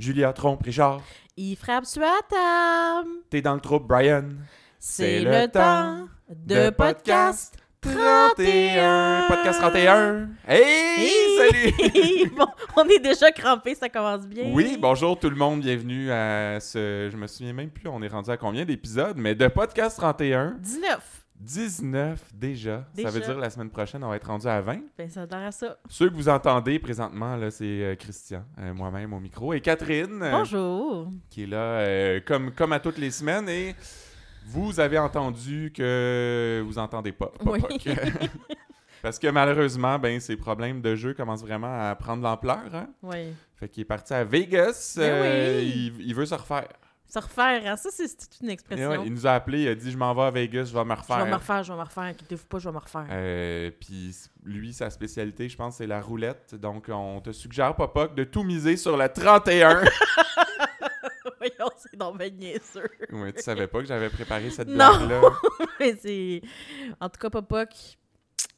Julia Trompe-Richard. Il frappe sur la table. T'es dans le troupe, Brian. C'est le temps de podcast 31. Podcast 31. Hey, salut! bon, on est déjà crampé, ça commence bien. Oui, bonjour tout le monde, bienvenue à ce... Je me souviens même plus, on est rendu à combien d'épisodes, mais de podcast 31. 19. 19 déjà. Ça veut Déjà. dire la semaine prochaine, on va être rendu à 20. Ben, ça a ça. Ceux que vous entendez présentement, là, c'est euh, Christian, euh, moi-même au micro, et Catherine, euh, Bonjour. qui est là comme, comme à toutes les semaines. Et vous avez entendu que vous entendez pas. pas Oui. Parce que malheureusement, ben, ses problèmes de jeu commencent vraiment à prendre l'ampleur. Hein? Oui. Fait qu'il est parti à Vegas. Ben oui. il, il veut se refaire. Se refaire, hein, ça, c'est une expression. ouais, il nous a appelé, il a dit Je m'en vais à Vegas, je vais me Je refaire. vais me refaire, je vais me refaire. Inquiétez-vous pas, je vais me refaire. Euh, Puis lui, sa spécialité, je pense, c'est la roulette. Donc, on te suggère, Popoc, de tout miser sur la 31. Voyons, c'est bien niaiseux. ouais, tu savais pas que j'avais préparé cette Non. blague-là? Mais c'est... En tout cas, Popoc,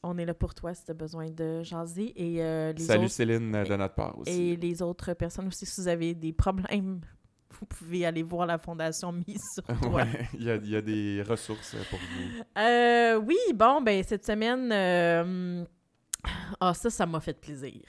on est là pour toi si tu as besoin de jaser. Et euh, les Salut autres... Céline de notre part aussi. Et les autres personnes aussi, si vous avez des problèmes, vous pouvez aller voir la fondation mise sur toi. Ouais, il y, a, il y a des ressources pour vous. Euh, oui, bon, ben cette semaine, euh, ah ça, ça m'a fait plaisir.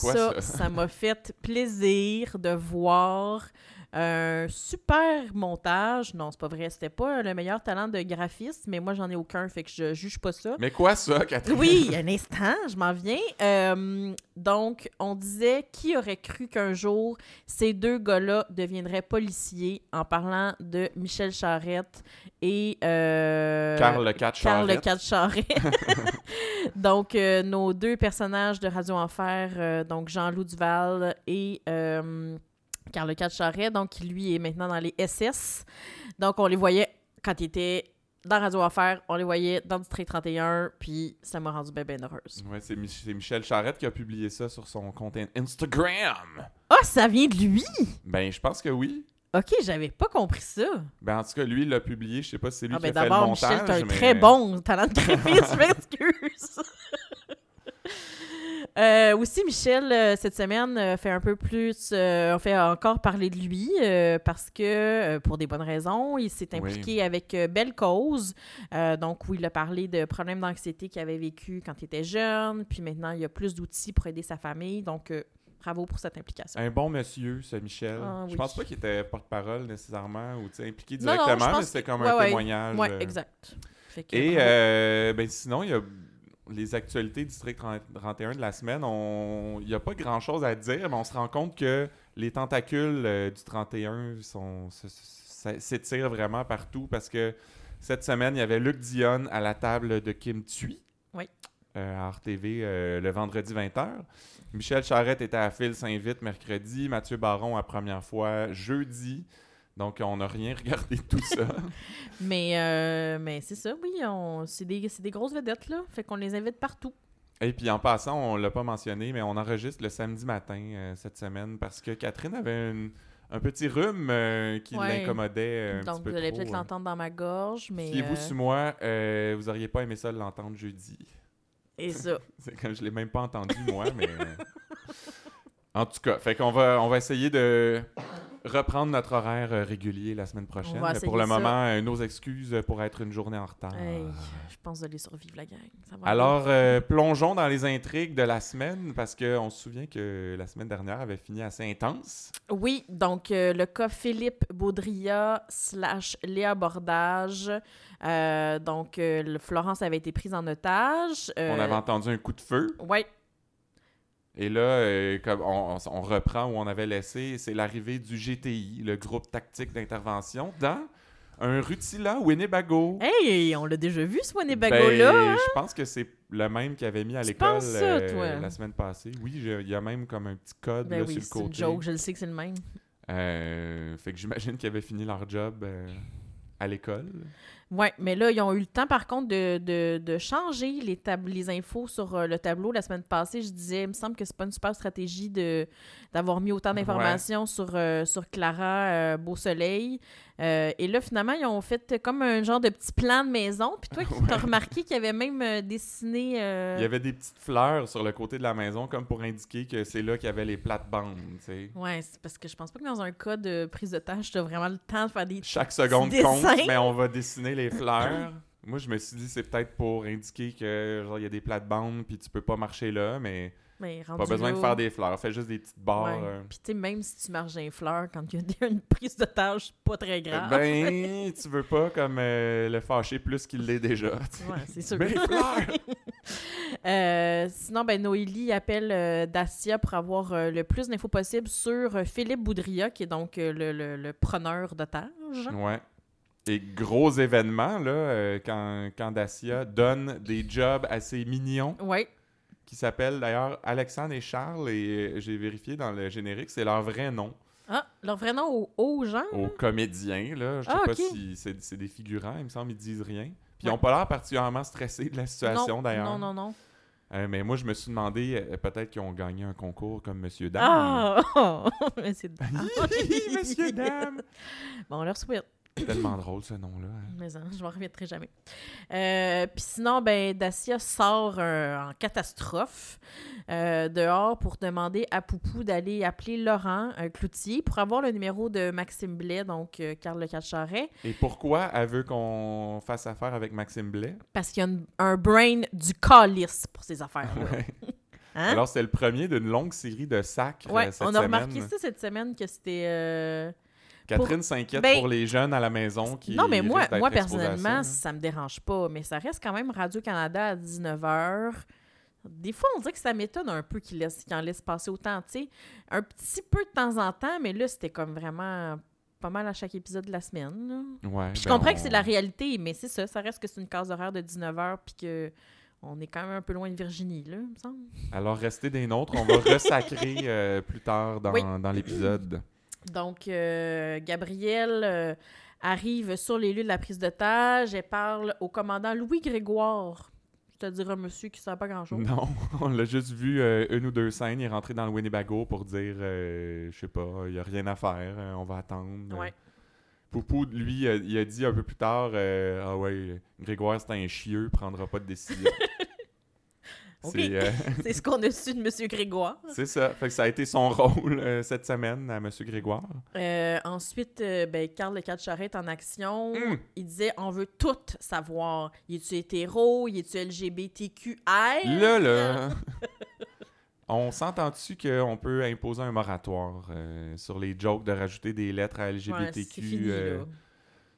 Quoi, ça? ça m'a fait plaisir de voir un super montage. Non, c'est pas vrai, c'était pas le meilleur talent de graphiste, mais moi j'en ai aucun, fait que je juge pas ça. Mais quoi ça, Catherine? Oui, un instant, je m'en viens. Euh, donc, on disait qui aurait cru qu'un jour ces deux gars-là deviendraient policiers en parlant de Michel Charette et euh, Carl le 4 Carl le Charrette. 4 Charette. donc, euh, nos deux personnages de Radio Enfer, euh, donc Jean-Loup Duval et Carl le 4 Charret, donc qui lui est maintenant dans les SS. Donc, on les voyait quand il était dans Radio Enfer, on les voyait dans District 31, puis ça m'a rendu bien, bien heureuse. Ouais, c'est Mich- c'est Michel Charrette qui a publié ça sur son compte Instagram. Ah, ça vient de lui! Ben, je pense que oui. Ok, j'avais pas compris ça. Ben, en tout cas, lui, il l'a publié. Je sais pas si c'est lui Ah, qui ben a fait le d'abord, montage. Michel, t'as un mais- très bon talent de je m'excuse. Euh, aussi, Michel, euh, cette semaine, euh, fait un peu plus. euh, on fait encore parler de lui euh, parce que, pour des bonnes raisons, il s'est Oui. impliqué avec Belle Cause. Donc, où il a parlé de problèmes d'anxiété qu'il avait vécu quand il était jeune. Puis maintenant, il y a plus d'outils pour aider sa famille. Donc, bravo pour cette implication. Un bon monsieur, ce Michel. Ah, Je oui. pense pas qu'il était porte-parole nécessairement ou impliqué Non, non, je directement, mais c'était comme ouais, un ouais. témoignage. Euh, exact. Et ben sinon, il y a les actualités du District 30 31 de la semaine. Il n'y a pas grand-chose à dire, mais on se rend compte que les tentacules euh, du 31 sont, se- se- s'étirent vraiment partout parce que cette semaine, il y avait Luc Dion à la table de Kim Thuy. Oui. euh, à RTV euh, le vendredi 20h. Michel Charette était à Phil Saint-Vite mercredi, Mathieu Baron à première fois jeudi. Donc, on n'a rien regardé de tout ça. Mais, euh, mais c'est ça, oui. C'est des, c'est des grosses vedettes, là. Fait qu'on les invite partout. Et puis en passant, on l'a pas mentionné, mais on enregistre le samedi matin euh, cette semaine parce que Catherine avait une- un petit rhume euh, qui Ouais. l'incommodait un Donc, petit peu vous allez peut-être euh. l'entendre dans ma gorge, mais... Fiez-vous sur moi, vous auriez pas aimé ça de l'entendre jeudi. Et ça. C'est quand je l'ai même pas entendu moi, mais en tout cas, fait qu'on va on va essayer de reprendre notre horaire euh, régulier la semaine prochaine. Mais pour le ça. moment, euh, nos excuses pour être une journée en retard. Hey, je pense de les survivre, la gang. Ça va Alors, euh, plongeons dans les intrigues de la semaine parce qu'on se souvient que la semaine dernière avait fini assez intense. Oui, donc euh, le cas Philippe Baudrilla slash Léa Bordage. Euh, donc, euh, Florence avait été prise en otage. Euh, On avait entendu un coup de feu. Ouais, Et là, euh, comme on, reprend où on avait laissé, c'est l'arrivée du GTI, le groupe tactique d'intervention, dans un Rutila Winnebago. Hey, on l'a déjà vu, ce Ben, Winnebago-là. hein? je pense que c'est le même qu'il avait mis à l'école euh, la semaine passée. Oui, il y a même comme un petit code Ben là, oui, sur c'est le une côté. joke, je le sais que c'est le même. Euh, fait que j'imagine qu'ils avaient fini leur job à l'école. Ouais, mais là, ils ont eu le temps, par contre, de, de, de changer les, les infos sur euh, le tableau. La semaine passée, je disais, il me semble que c'est pas une super stratégie de d'avoir mis autant d'informations sur, euh, sur Clara euh, Beau Soleil. Et là, finalement, ils ont fait comme un genre de petit plan de maison. Puis toi, qui t'as remarqué qu'il y avait même dessiné... Il y avait des petites fleurs sur le côté de la maison, comme pour indiquer que c'est là qu'il y avait les plates-bandes, tu sais. Ouais, c'est parce que je pense pas que dans un cas de prise de tâche, t'as vraiment le temps de faire des... Chaque seconde compte, mais on va dessiner les fleurs. Moi, je me suis dit, c'est peut-être pour indiquer que, genre, il y a des plates-bandes, puis tu peux pas marcher là, mais Mais pas besoin de faire des fleurs. Fais juste des petites barres. Ouais. euh. Puis tu sais, même si tu marches un fleur, quand il y a une prise de tâche, pas très grave. Ben, tu veux pas comme euh, le fâcher plus qu'il l'est déjà. tu sais. Ouais, c'est sûr. Fleurs! Euh, sinon, ben, Noélie appelle Dacia pour avoir le plus d'infos possible sur Philippe Boudria, qui est donc le, le- le preneur d'otages. Ouais. Et gros événement, là, euh, quand, quand Dacia donne des jobs assez mignons, Ouais. qui s'appellent d'ailleurs Alexandre et Charles, et euh, j'ai vérifié dans le générique, c'est leur vrai nom. Ah, leur vrai nom aux, aux gens? Aux comédiens, là. Je sais Ah, pas si c'est des figurants, il me semble, ils disent rien. Puis ils ont pas l'air particulièrement stressés de la situation, d'ailleurs. Non, non, non. Euh, mais moi, je me suis demandé, euh, peut-être qu'ils ont gagné un concours comme Monsieur Dame. Ah! Monsieur Dame. Monsieur Dame! Bon, on leur souhaite. Tellement drôle, ce nom-là. hein. Mais hein, je m'en remettrai jamais. Euh, Puis sinon, ben, Dacia sort euh, en catastrophe euh, dehors pour demander à Poupou d'aller appeler Laurent Cloutier pour avoir le numéro de Maxime Blais, donc Carl Le Catcharet, Et pourquoi elle veut qu'on fasse affaire avec Maxime Blais? parce qu'il y a une- un brain du calice pour ces affaires. Hein? Alors, c'est le premier d'une longue série de ouais, cette on a semaine. remarqué ça cette semaine que c'était. Catherine s'inquiète Ben, pour les jeunes à la maison qui Non, mais moi, moi personnellement, ça, me dérange pas. Mais ça reste quand même Radio-Canada à 19h. Des fois, on dirait que ça m'étonne un peu qu'ils laissent, qu'ils en laissent passer autant, tu sais. Un petit peu de temps en temps, mais là, c'était comme vraiment pas mal à chaque épisode de la semaine. Ouais, je ben, comprends on- que c'est la réalité, mais c'est ça. Ça reste que c'est une case horaire de 19h, puis que on est quand même un peu loin de Virginie, là, il me semble. Alors, restez des nôtres. On va resacrer euh, plus tard dans, Oui. dans l'épisode. Donc, euh, Gabrielle euh, arrive sur les lieux de la prise d'otage. Elle parle au commandant Louis Grégoire. C'est-à-dire un monsieur qui ne sait pas grand-chose. Non, on l'a juste vu euh, une ou deux scènes. Il est rentré dans le Winnebago pour dire, euh, je sais pas, il n'y a rien à faire, on va attendre. Ouais. Poupou, lui, il a dit un peu plus tard, ah ouais, Grégoire, c'est un chieux, il prendra pas de décision. C'est euh, C'est ce qu'on a su de monsieur Grégoire. c'est ça. Fait que ça a été son rôle euh, cette semaine à Monsieur Grégoire. Euh, ensuite, ben, Carl Le Catcharet est en action. Mm. Il disait on veut tout savoir. Y es-tu hétéro? Y es-tu LGBTQI Là, là, on s'entend-tu qu'on peut imposer un moratoire sur les jokes de rajouter des lettres à LGBTQ? c'est fini, là.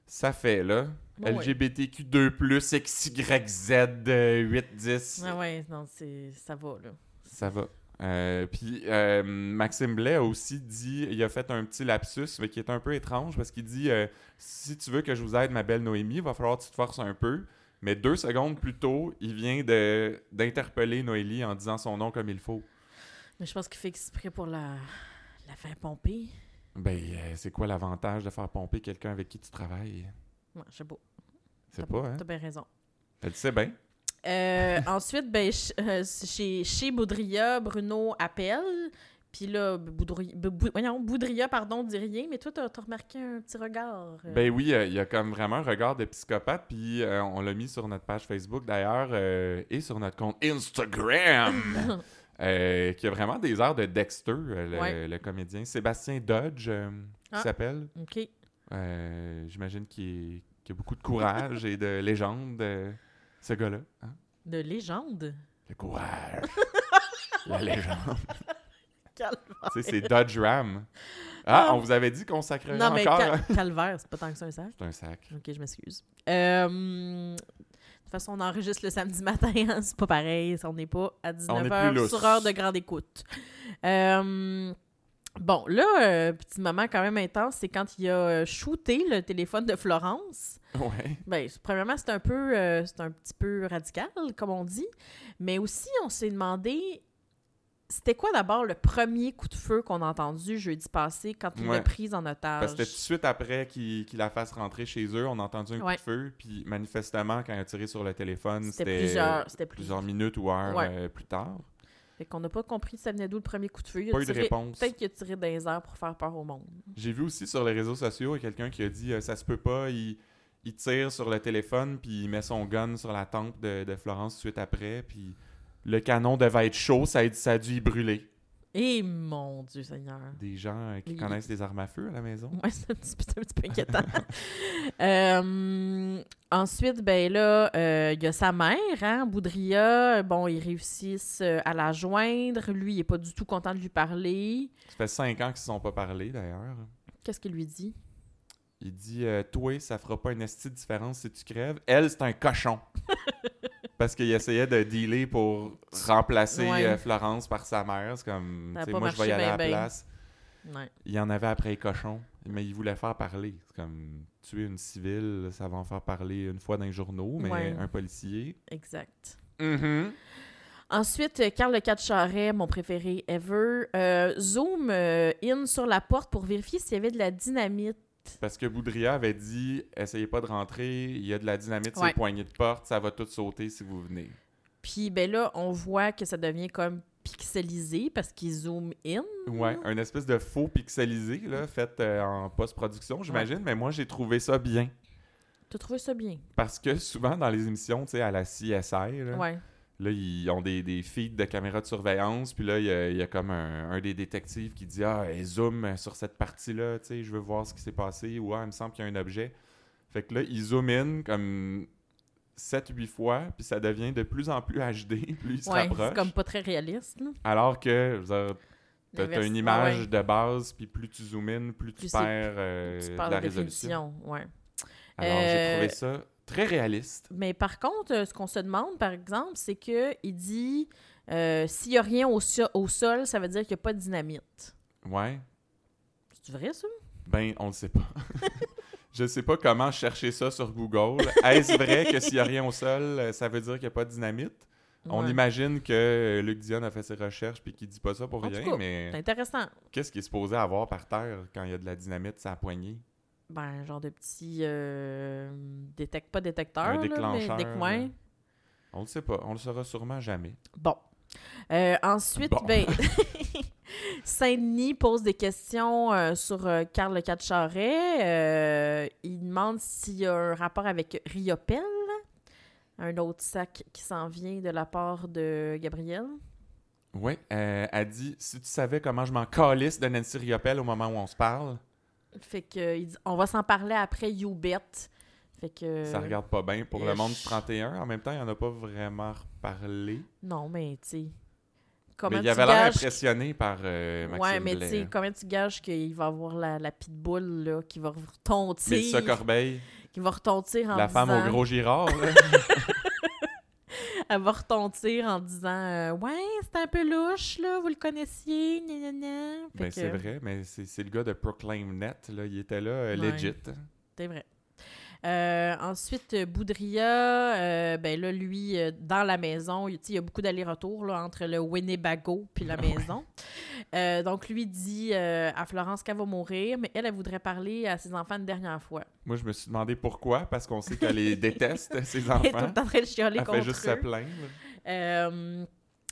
ça fait, là. Bon, ouais. LGBTQ2+, XYZ, euh, 8, 10. Ah ouais, non, c'est... ça va, là. Ça va. Euh, Puis euh, Maxime Blais a aussi dit, il a fait un petit lapsus mais qui est un peu étrange parce qu'il dit euh, si tu veux que je vous aide, ma belle Noémie, il va falloir que tu te forces un peu. Mais deux secondes plus tôt, il vient d'interpeller Noélie en disant son nom comme il faut. Mais je pense qu'il fait exprès pour la, la faire pomper. Ben, c'est quoi l'avantage de faire pomper quelqu'un avec qui tu travailles? Ouais, je sais pas. C'est pas, hein T'as bien raison. Elle sait bien. Euh, ensuite, ben, euh, chez, chez Boudria, Bruno appelle. Puis là, Boudria, pardon, dit rien, mais toi, t'as as remarqué un petit regard. euh. Ben oui, euh, il y a comme vraiment un regard de psychopathe, puis euh, on l'a mis sur notre page Facebook d'ailleurs et sur notre compte Instagram, qui a vraiment des airs de Dexter, le, Ouais. le comédien Sébastien Dodge, qui Ah. s'appelle. OK. J'imagine qu'il est- qu'il a beaucoup de courage et de légende, euh, ce gars-là. hein? De légende? Le courage, la légende. Calvaire. tu sais, c'est Dodge Ram. Ah, Ah. on vous avait dit qu'on sacrerait Non, mais encore. cal- calvaire, c'est pas tant que ça un sac. C'est un sac. Ok, je m'excuse. Euh, de toute façon, on enregistre le samedi matin, hein, c'est pas pareil. On n'est pas à On est 19h plus lousse. sur heure de grande écoute. Euh, bon, là, euh, petit moment quand même intense, c'est quand il a euh, shooté le téléphone de Florence. Ouais. Ben, premièrement, c'est un peu, euh, c'est un petit peu radical, comme on dit. Mais aussi, on s'est demandé, c'était quoi d'abord le premier coup de feu qu'on a entendu jeudi passé quand il l'a Ouais. prise en otage? Parce que c'était tout de suite après qu'il la fasse rentrer chez eux, on a entendu un Ouais. coup de feu, puis manifestement, quand il a tiré sur le téléphone, C'était plusieurs, minutes ou heures euh, plus tard. Fait qu'on n'a pas compris ça venait d'où le premier coup de feu. Il a Pas eu de réponse. Peut-être qu'il a tiré dans les airs pour faire peur au monde. J'ai vu aussi sur les réseaux sociaux quelqu'un qui a dit euh, ça se peut pas, il, il tire sur le téléphone puis il met son gun sur la tempe de, de Florence tout de suite après puis le canon devait être chaud, ça a, ça a dû y brûler. Et mon Dieu Seigneur. Des gens euh, qui connaissent des armes à feu à la maison? Ouais, c'est un petit, peu- c'est un petit peu inquiétant. Euh, ensuite, ben là, euh, il y a sa mère, hein, Boudria. Bon, ils réussissent euh, à la joindre. Lui, il est pas du tout content de lui parler. Ça fait cinq ans qu'ils se sont pas parlé d'ailleurs. Qu'est-ce qu'il lui dit? Il dit euh, Toi, ça fera pas une esti de différence si tu crèves. Elle, c'est un cochon. Parce qu'il essayait de dealer pour remplacer Ouais. euh, Florence par sa mère. C'est comme, tu sais, moi, je vais y aller à la ben. place. Ouais. Il y en avait après les cochons, mais il voulait faire parler. C'est comme tuer une civile, ça va en faire parler une fois dans les journaux, mais Ouais. un policier. Exact. Mhm. Ensuite, euh, Carl Le Charret, mon préféré ever, euh, zoom euh, in sur la porte pour vérifier s'il y avait de la dynamite. Parce que Boudria avait dit essayez pas de rentrer, il y a de la dynamite sur Ouais. les poignées de porte, ça va tout sauter si vous venez. Puis ben là, on voit que ça devient comme pixelisé parce qu'il zoom in. Ouais, un espèce de faux pixelisé là, fait euh, en post-production, j'imagine, mais moi j'ai trouvé ça bien. T'as trouvé ça bien? Parce que souvent dans les émissions, tu sais, à la CSI, là, Ouais. Là, ils ont des, des feeds de caméras de surveillance. Puis là, il y a, il y a comme un, un des détectives qui dit Ah, zoom sur cette partie-là, tu sais, je veux voir ce qui s'est passé. Ou Ah, il me semble qu'il y a un objet. Fait que là, ils zoom in comme 7-8 fois. Puis ça devient de plus en plus HD. Plus ils se Ouais, rapprochent. c'est comme pas très réaliste. là. Alors que, t'as L'inverse- une image ouais. de base. Puis plus tu zoomes in, plus tu Plus perds euh, Tu de la de résolution. ouais. Alors, j'ai Euh, trouvé ça très réaliste. Mais par contre, euh, ce qu'on se demande, par exemple, c'est que il dit euh, s'il y a rien au, so- au sol, ça veut dire qu'il n'y a pas de dynamite. Ouais. C'est vrai, ça? Ben, on le sait pas. Je sais pas comment chercher ça sur Google. Est-ce vrai que s'il y a rien au sol, euh, ça veut dire qu'il n'y a pas de dynamite? On imagine que Luc Dion a fait ses recherches puis qu'il dit pas ça pour En tout rien, cas, C'est mais intéressant. qu'est-ce qu'il est supposé avoir par terre quand il y a de la dynamite la poignée? Ben, genre de petit... Euh, détec- pas détecteur, Un là, mais des. On le sait pas. On le saura sûrement jamais. Bon. Euh, ensuite, Bon. ben, Saint-Denis pose des questions euh, sur euh, Carl Le Charret. Euh, il demande s'il y a un rapport avec Riopel, un autre sac qui s'en vient de la part de Gabriel. Oui, elle dit Si tu savais comment je m'en calisse de Nancy Riopelle au moment où on se parle, Fait que il dit, on va s'en parler après You Bet. Fait que ça regarde pas bien pour le monde du ish. 31. En même temps, il en a pas vraiment reparlé. non, mais tu sais, comment mais il avait l'air impressionné par euh, Maxime Ouais, mais tu sais, comment tu gages qu'il va avoir la, la pitbull là, qui va retontir, Mélissa Corbeil, qui va retontir en la femme au gros girard. là. elle va retontir en disant euh, ouais c'est un peu louche là, vous le connaissiez, gna, gna, gna. Ben, que, c'est vrai, mais c'est le gars de Proclaim Net. Là. Il était là, euh, Ouais. legit. C'est vrai. Euh, ensuite, Boudria, euh, ben là, lui, euh, dans la maison, il y a beaucoup d'allers-retours entre le Winnebago puis la maison. Euh, donc, lui dit euh, à Florence qu'elle va mourir, mais elle, elle voudrait parler à ses enfants une dernière fois. Moi, je me suis demandé pourquoi, parce qu'on sait qu'elle les déteste, ses Elle est tout enfants. le temps en train de chialer Elle contre fait juste se plaindre. Euh,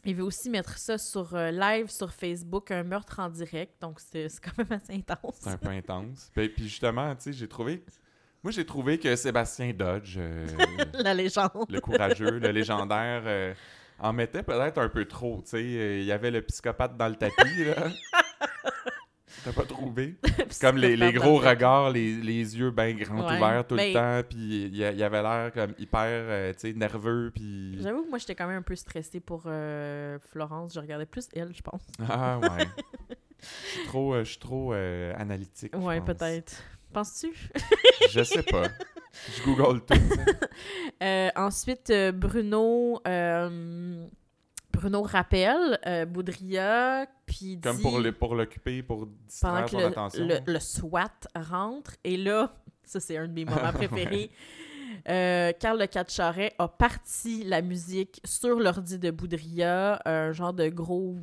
il veut aussi mettre ça sur euh, live sur Facebook, un meurtre en direct, donc c'est c'est quand même assez intense. C'est un peu intense. Puis, puis justement, tu sais, j'ai trouvé... Moi, j'ai trouvé que Sébastien Dodge, euh, la légende. le courageux, le légendaire, euh, en mettait peut-être un peu trop, tu sais. Euh, Il y avait le psychopathe dans le tapis, là. T'as pas trouvé? Comme les, les gros regards, les, les yeux bien grands Ouais, ouverts tout le temps, puis il y, avait l'air comme hyper, euh, tu sais, nerveux, puis... J'avoue que moi, j'étais quand même un peu stressée pour euh, Florence. Je regardais plus elle, je pense. Ah ouais. Je suis trop, euh, je suis trop analytique. Ouais, peut-être. Penses-tu? Je sais pas. Je google tout. Euh, ensuite, euh, Bruno... euh, Bruno rappelle euh, Boudria, puis dit... Comme pour le- pour l'occuper, pour pendant distraire que son le, attention. le- le SWAT rentre. Et là, ça, c'est un de mes moments préférés. Euh, Carl Le Catcharet a parti la musique sur l'ordi de Boudria, un genre de gros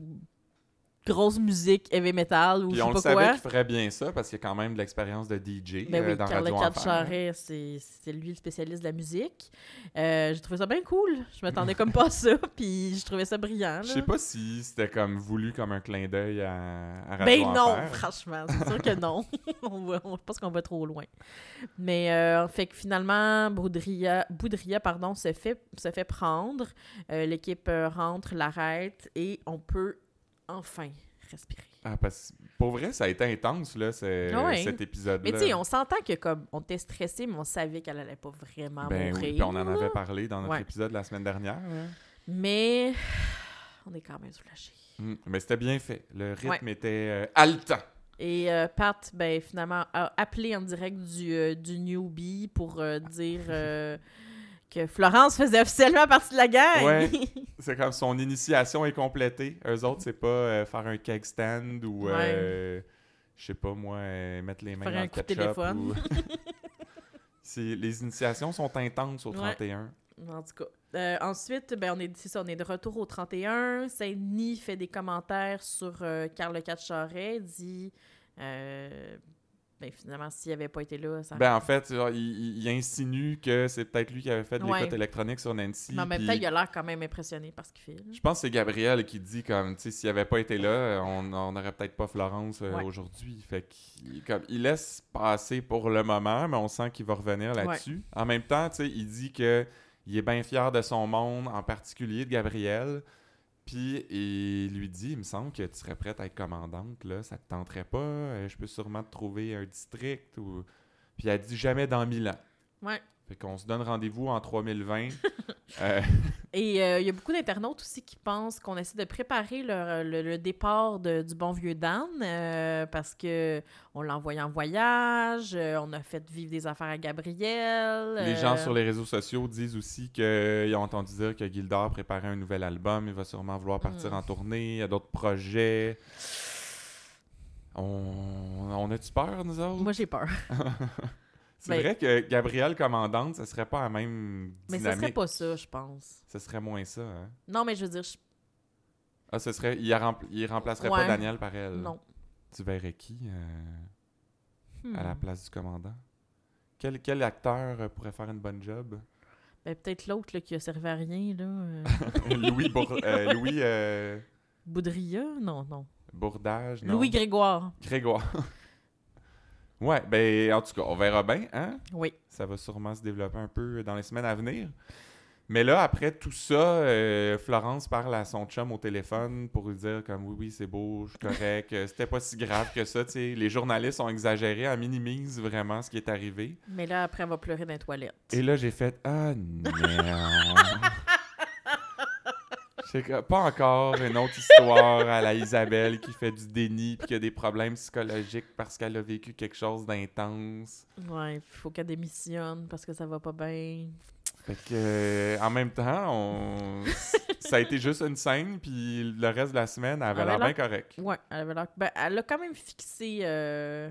grosse musique heavy metal ou Puis je on sais le pas savait qu'il ferait bien ça parce qu'il y a quand même de l'expérience de DJ Ben euh, oui, dans Radio Cat Enfer. Charret, c'est lui le spécialiste de la musique. Euh, j'ai trouvé ça bien cool. Je m'attendais comme pas à ça, puis je trouvais ça brillant. Je sais pas si c'était comme voulu comme un clin d'œil à, à Radio Ben non, Enfer. franchement, c'est sûr que non. on va, on- je pense qu'on va trop loin. Mais euh, fait que finalement, Boudria, Boudria pardon, se fait, se fait prendre. Euh, L'équipe euh, rentre, l'arrête et on peut enfin respirer. Ah, parce pour vrai, ça a été intense, là, ouais. cet épisode-là. Mais tu sais, on s'entend que comme on était stressé, mais on savait qu'elle allait pas vraiment Ben mourir. oui, puis on en avait parlé dans notre Ouais. épisode la semaine dernière. là. Mais on est quand même soulagés. Mm, Mais c'était bien fait. Le rythme était euh, haletant. Et euh, Pat, ben, finalement, a appelé en direct du, euh, du newbie pour euh, dire que Florence faisait officiellement partie de la gang. Ouais. C'est comme son initiation est complétée. Eux autres, c'est pas euh, faire un keg stand ou, euh, je sais pas moi, euh, mettre les mains Faire dans un le coup de téléphone. ou- les initiations sont intenses au Ouais. 31. En tout cas. Ensuite, ben, on est, ça, on est de retour au 31. Saint-Denis fait des commentaires sur Carl Le dit ben, finalement, s'il n'avait pas été là, ça. Ben en fait, genre, il, il- insinue que c'est peut-être lui qui avait fait de Ouais. l'écoute électronique sur Nancy. mais en même puis temps, il a l'air quand même impressionné par ce qu'il fait. là. Je pense que c'est Gabriel qui dit comme, tu sais, s'il avait pas été là, on n'aurait peut-être pas Florence euh, Ouais. aujourd'hui. Fait qu'il comme, il laisse passer pour le moment, mais on sent qu'il va revenir là-dessus. En même temps, tu sais, il dit que il est bien fier de son monde, en particulier de Gabriel. Puis il lui dit, il me semble que tu serais prête à être commandante, là, ça te tenterait pas, Euh, je peux sûrement te trouver un district. Ou... Puis elle dit jamais dans mille ans. Ouais. Fait qu'on se donne rendez-vous en 3020. Euh, Et euh, il y a beaucoup d'internautes aussi qui pensent qu'on essaie de préparer le, le- le départ de- du bon vieux Dan euh, parce que on l'a envoyé en voyage, euh, on a fait vivre des affaires à Gabriel. Les euh, gens sur les réseaux sociaux disent aussi qu'ils ont entendu dire que Gildor préparait un nouvel album. Il va sûrement vouloir partir Mm. en tournée. Il y a d'autres projets. On, on a-tu peur, nous autres? Moi, j'ai peur. C'est vrai que Gabrielle Commandante, ce serait pas la même Mais dynamique. ce serait pas ça, je pense. Ce serait moins ça, hein? Non, mais je veux dire, je- Ah, ce serait... Il, rempl- il remplacerait pas. Daniel par elle. non. Tu verrais qui euh, à la Hmm. place du commandant? Quel, quel acteur euh, pourrait faire une bonne job? Ben, peut-être l'autre qui a servi à rien, là. euh, Louis, Bour- euh, Louis Boudria? Non, non. Bourdage, non? Louis Grégoire. Grégoire. ouais, ben en tout cas, on verra bien, hein? Oui. Ça va sûrement se développer un peu dans les semaines à venir. Mais là, après tout ça, euh, Florence parle à son chum au téléphone pour lui dire comme oui, oui, c'est beau, je suis correct, euh, c'était pas si grave que ça. tu sais. Les journalistes ont exagéré, elle minimise vraiment ce qui est arrivé. Mais là, après, elle va pleurer dans les toilettes. Et là, j'ai fait Ah non! Que- pas encore une autre histoire à la Isabelle qui fait du déni puis qui a des problèmes psychologiques parce qu'elle a vécu quelque chose d'intense. Ouais, il faut qu'elle démissionne parce que ça va pas bien. Fait que, euh, en même temps, on... ça a été juste une scène, puis le reste de la semaine, elle avait l'air bien correct. Ouais, elle avait l'air. Ben, elle l'a quand même fixé euh,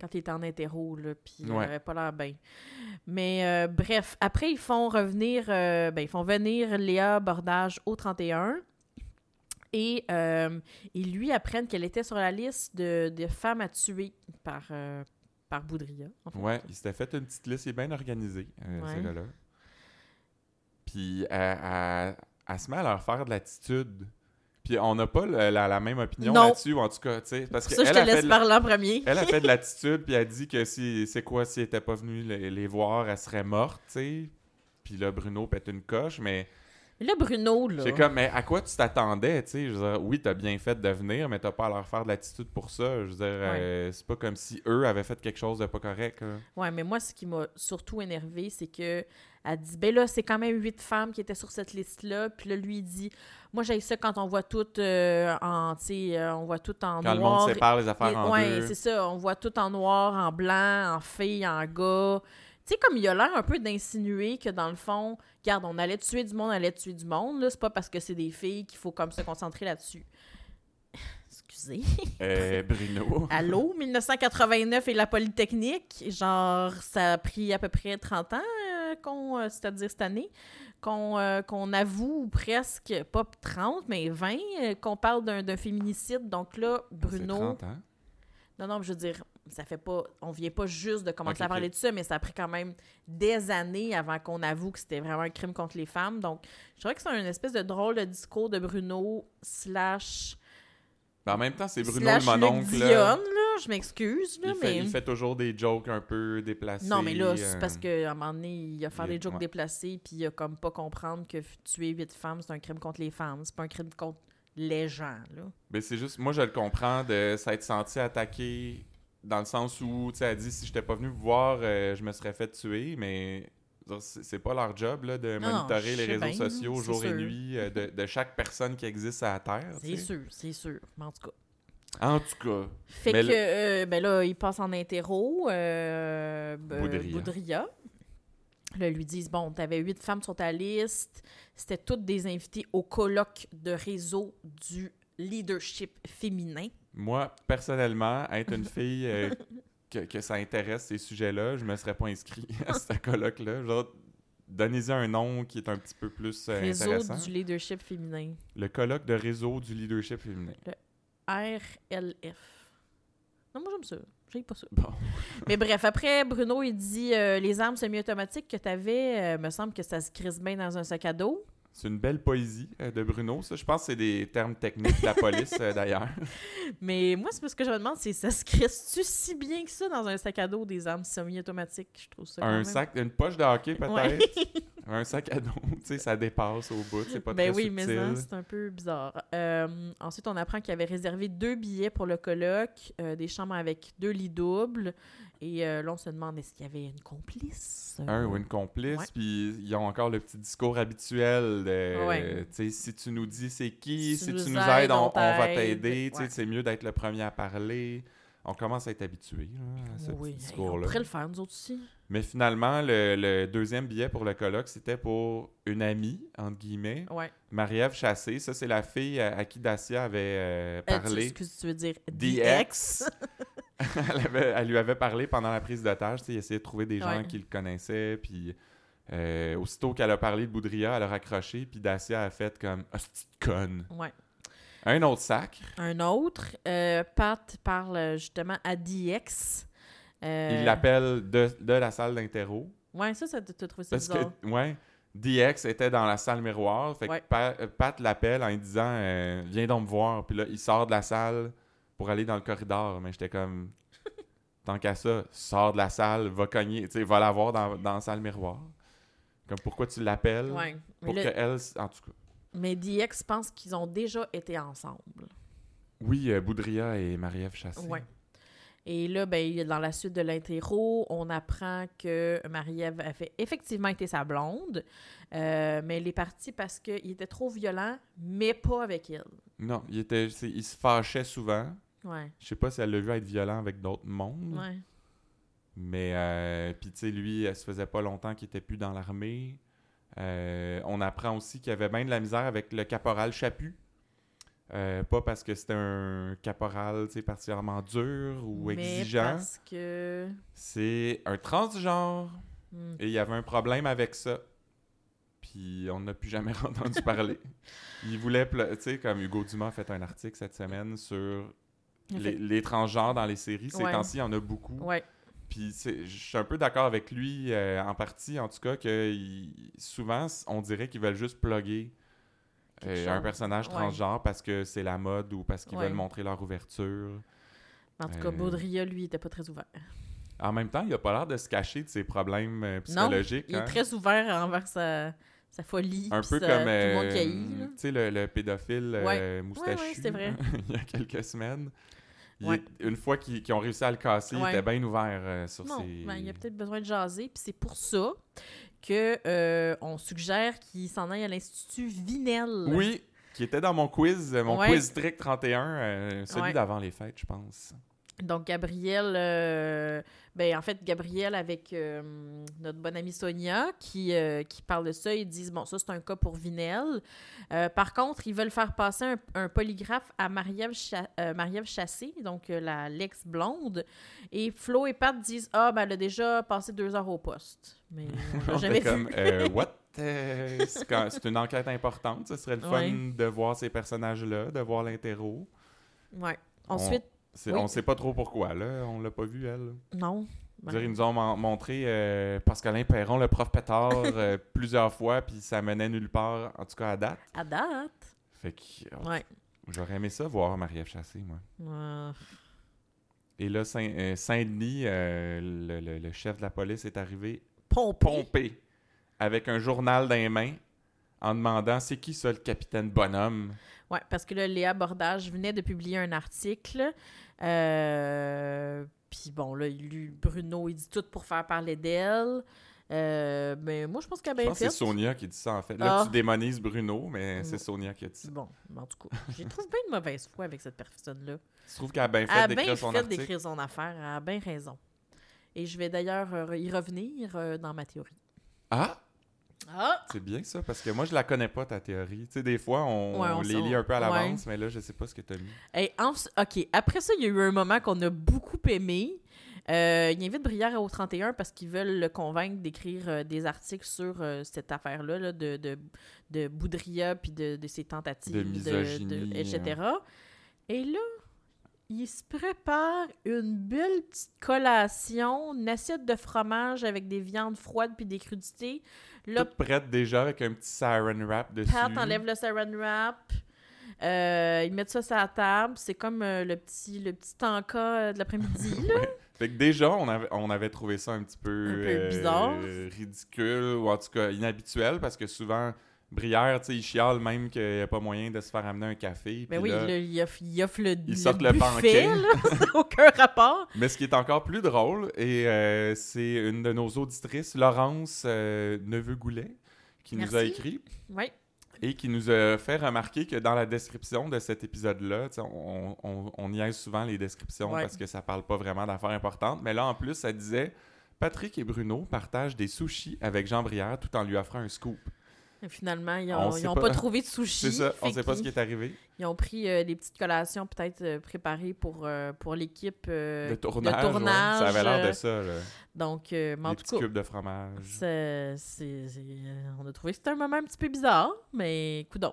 quand il était en interro, là, puis elle Ouais. avait pas l'air bien. Mais euh, bref, après, ils font revenir. euh, ben, ils font venir Léa Bordage au 31. Et euh, ils lui apprennent qu'elle était sur la liste de, de femmes à tuer par, par Boudria. en fait. Ouais, il s'était fait une petite liste, il est bien organisé, Ouais. ce gars-là. Puis elle, elle- elle se met à leur faire de l'attitude. Puis on n'a pas la, la même opinion là-dessus, ou en tout cas, tu sais, parce qu'elle ça, je te a fait laisse de- parler en premier. Elle a fait de l'attitude, puis elle dit que si c'est quoi s'il était pas venu les, les voir, elle serait morte, tu sais. Puis là, Bruno pète une coche, Mais là, Bruno, là. c'est comme, mais à quoi tu t'attendais, tu sais? Je veux dire, oui, t'as bien fait de venir, mais t'as pas à leur faire de l'attitude pour ça. Je veux dire, euh, c'est pas comme si eux avaient fait quelque chose de pas correct. là. Ouais, mais moi, ce qui m'a surtout énervé, c'est que elle dit ben là, c'est quand même huit femmes qui étaient sur cette liste-là. Puis là, lui, il dit Moi, j'ai ça quand on voit toutes euh, en. Tu sais, euh, on voit tout en Quand le noir. monde sépare les affaires Et- en ouais, c'est ça. On voit tout en noir, en blanc, en fille, en gars. Tu sais, comme il a l'air un peu d'insinuer que dans le fond, regarde, on allait tuer du monde, on allait tuer du monde. C'est pas parce que c'est des filles qu'il faut comme se concentrer là-dessus. Excusez. Euh, Bruno. Allô, 1989 et la Polytechnique. Genre, ça a pris à peu près 30 ans, euh, qu'on, euh, c'est-à-dire cette année, qu'on qu'on avoue presque, pas 30, mais 20, euh, qu'on parle d'un d'un féminicide. Donc là, C'est Bruno... 30 ans. Non, non, je veux dire, ça fait pas. On vient pas juste de commencer à parler ok. de ça, mais ça a pris quand même des années avant qu'on avoue que c'était vraiment un crime contre les femmes. Donc, je trouvais que c'est un espèce de drôle de discours de Bruno slash. Mais en même temps, c'est Bruno slash le mononcle. Dionne, là. là. Je m'excuse, mais. fait, il fait toujours des jokes un peu déplacés. Non, mais là, c'est euh, parce qu'à un moment donné, il a fait il- des jokes ouais. déplacés, puis il a comme pas comprendre que tuer huit femmes, c'est un crime contre les femmes. C'est pas un crime contre les gens, là. Ben, c'est juste, moi, je le comprends de s'être senti attaqué dans le sens où, tu sais, elle dit si j'étais pas venu vous voir, euh, je me serais fait tuer, mais c'est pas leur job là, de Non, monitorer les réseaux bien, sociaux jour et nuit euh, de, de chaque personne qui existe à la Terre. C'est sûr, c'est sûr. Mais en tout cas. En tout cas, Fait Mais que, le- euh, ben là, il passe en interro. Euh, ben, Boudria. Boudria. Là, lui disent Bon, t'avais huit femmes sur ta liste. C'était toutes des invités au colloque de réseau du leadership féminin. Moi, personnellement, être une fille euh, que, que ça intéresse ces sujets-là, je me serais pas inscrit à ce colloque-là. Genre, donnez-y un nom qui est un petit peu plus euh, réseau intéressant. du leadership féminin. Le colloque de réseau du leadership féminin. RLF. Non, moi, j'aime ça. J'ai pas ça. Bon. Mais bref, après, Bruno, il dit euh, Les armes semi-automatiques que t'avais, euh, me semble que ça se crisse bien dans un sac à dos. C'est une belle poésie euh, de Bruno, ça. Je pense que c'est des termes techniques de la police, euh, d'ailleurs. Mais moi, c'est parce que je me demande, c'est ça se crisse-tu si bien que ça dans un sac à dos des armes semi-automatiques? Je trouve ça quand Un même- sac, une poche de hockey, peut-être? Ouais. Un sac à dos, tu sais, ça dépasse au bout, c'est pas ben très oui, mais subtil. non, c'est un peu bizarre. Euh, ensuite, on apprend qu'il avait réservé deux billets pour le colloque, des chambres avec deux lits doubles. Et euh, là, on se demande est-ce qu'il y avait une complice? un ou une complice, puis ils ont encore le petit discours habituel de, Ouais. tu sais, si tu nous dis c'est qui, Si si, tu tu nous aides, aides, on, va t'aide. t'aider, tu sais, Ouais. c'est mieux d'être le premier à parler. On commence à être habitué à ce oui, petit hey, on discours-là. pourrait le faire, nous autres aussi. Mais finalement, le, le deuxième billet pour le colloque, c'était pour une amie, entre guillemets, Ouais. Marie-Ève Chassé. Ça, c'est la fille à, à qui Dacia avait euh, Euh, tu- parlé. excuse, tu veux dire DX. elle, avait- elle lui avait parlé pendant la prise d'otage. Il essayait de trouver des gens Ouais. qui le connaissaient. Puis euh, aussitôt qu'elle a parlé de Boudria, elle a raccroché. Puis Dacia a fait comme Ah, c'est conne? Ouais. Un autre sac. Un autre, euh, Pat parle euh, justement à DX. Euh, Il l'appelle de, de la salle d'interro. Ouais, ça, ça t'as trouvé ça Parce bizarre. que, ouais, DX était dans la salle miroir. Fait que Ouais. Pa- euh, Pat l'appelle en lui disant Viens donc me voir. Puis là, il sort de la salle pour aller dans le corridor. Mais j'étais comme Tant qu'à ça, sors de la salle, va cogner. Tu sais, va la voir dans, dans la salle miroir. Comme pourquoi tu l'appelles Ouais. Pour là- que elle. En tout cas. mais DX pense qu'ils ont déjà été ensemble. Oui, euh, Boudria et Marie-Ève Chassé. Ouais. Et là, ben, dans la suite de l'interro, on apprend que Marie-Ève avait effectivement été sa blonde, euh, mais elle est partie parce qu'il était trop violent, mais pas avec elle. Non, il, était, il se fâchait souvent. Ouais. Je sais pas si elle l'a vu être violent avec d'autres mondes. Ouais. Mais, euh, puis tu sais, lui, elle se faisait pas longtemps qu'il était plus dans l'armée. Euh, on apprend aussi qu'il y avait bien de la misère avec le caporal Chaput. Euh, pas parce que c'était un caporal tu sais, particulièrement dur ou mais exigeant. parce que... C'est un transgenre Hmm. et il y avait un problème avec ça. Puis on n'a plus jamais entendu parler. Il voulait, tu sais, comme Hugo Dumas a fait un article cette semaine sur les, transgenres dans les séries. Ces Ouais. temps-ci, il y en a beaucoup. Ouais. Puis je suis un peu d'accord avec lui, euh, en partie, en tout cas, que il- souvent, on dirait qu'ils veulent juste plugger euh, un personnage Ouais. transgenre parce que c'est la mode ou parce qu'ils veulent montrer leur ouverture. En tout cas, Euh, Baudrillard, lui, il était pas très ouvert. En même temps, il a pas l'air de se cacher de ses problèmes euh, Non, psychologiques. il est hein. très ouvert envers sa, sa folie. Un peu comme euh, tu sais, le, le pédophile euh, Ouais. moustachu. Ouais, vrai. il y a quelques semaines. Il Ouais. est- une fois qu'ils ont réussi à le casser, Ouais. il était bien ouvert euh, sur Non, ses... ben, il a peut-être besoin de jaser, puis c'est pour ça que euh, on suggère qu'il s'en aille à l'Institut Vinel. Oui, qui était dans mon quiz, mon Ouais. quiz Trick 31, euh, celui d'avant les fêtes, je pense. Donc, Gabriel, euh, ben, en fait, Gabriel avec euh, notre bonne amie Sonia qui, euh, qui parle de ça, ils disent bon, ça c'est un cas pour Vinel. Par contre, ils veulent faire passer un, un polygraphe à Marie-Ève Cha- Marie-Ève Chassé, donc la l'ex-blonde. Et Flo et Pat disent ah, ben, elle a déjà passé deux heures au poste. Mais on jamais comme, what? c'est une enquête importante. Ce serait le fun Ouais. de voir ces personnages-là, de voir l'interro. Ouais. Ensuite, Oui. On sait pas trop pourquoi, là. On l'a pas vu, elle. non. Veux dire, ils nous ont mon- montré euh, Pascalin Perron, le prof pétard, euh, plusieurs fois, puis ça menait nulle part, en tout cas à date. À date. Fait que euh, Ouais. j'aurais aimé ça voir Marie-Ève Chassé, moi. Euh, Et là, Saint- euh, Saint-Denis, euh, le, le- le chef de la police est arrivé pompé. pompé, avec un journal dans les mains, en demandant c'est qui ça le capitaine Bonhomme? Ouais, parce que là, Léa Bordage venait de publier un article. Euh, Puis bon, là, lui, Bruno, il dit tout pour faire parler d'elle. Euh, mais moi, je pense qu'elle a Je bien pense que fait. c'est Sonia qui dit ça, en fait. Là, Ah. tu démonises Bruno, mais c'est. Sonia qui a dit ça. Bon, en tout cas, j'ai trouvé bien de mauvaise foi avec cette personne-là. Tu trouves qu'elle a bien Elle fait a d'écrire bien son fait d'écrire son affaire. Elle a bien raison. Et je vais d'ailleurs euh, y revenir dans ma théorie. Ah! Ah! C'est bien ça, parce que moi, je la connais pas, ta théorie. Tu sais, des fois, on, Ouais, on on les lit un peu à ouais. l'avance, mais là, je sais pas ce que tu as mis. En- OK, après ça, il y a eu un moment qu'on a beaucoup aimé. Euh, il invite Brière au 31 parce qu'ils veulent le convaincre d'écrire euh, des articles sur euh, cette affaire-là là, de, de, de Boudria puis de, de ses tentatives, De misogynie, etc. Et là, il se prépare une belle petite collation, une assiette de fromage avec des viandes froides puis des crudités. Là, Toute prête déjà avec un petit siren rap dessus. Pat enlève le saran wrap. Euh, ils mettent ça sur la table. C'est comme euh, le petit le petit tanka euh, de l'après-midi. là. Fait que déjà, on avait, on avait trouvé ça un petit peu, Un peu euh, bizarre. ridicule, ou en tout cas inhabituel, parce que souvent, Brière, tu sais, il chiale même qu'il n'y a pas moyen de se faire amener un café. Mais Ben oui, là- il, offre, il offre le, sortent le buffet, là. N'a aucun rapport. Mais ce qui est encore plus drôle, et euh, c'est une de nos auditrices, Laurence euh, Neveu-Goulet, qui nous a écrit Oui. et qui nous a fait remarquer que dans la description de cet épisode-là, on, on, niaise souvent les descriptions Ouais. parce que ça parle pas vraiment d'affaires importantes, mais là, en plus, ça disait Patrick et Bruno partagent des sushis avec Jean Brière tout en lui offrant un scoop. Et finalement, ils On n'ont pas... pas. trouvé de sushi. C'est ça, on fait sait pas ce qui est arrivé. Ils ont pris euh, des petites collations peut-être euh, préparées pour, euh, pour l'équipe euh, Le tournage, ça avait l'air de ça, là. Donc, mais en Des tout cas, cubes de fromage. On a trouvé que c'était un moment un petit peu bizarre, mais coudon.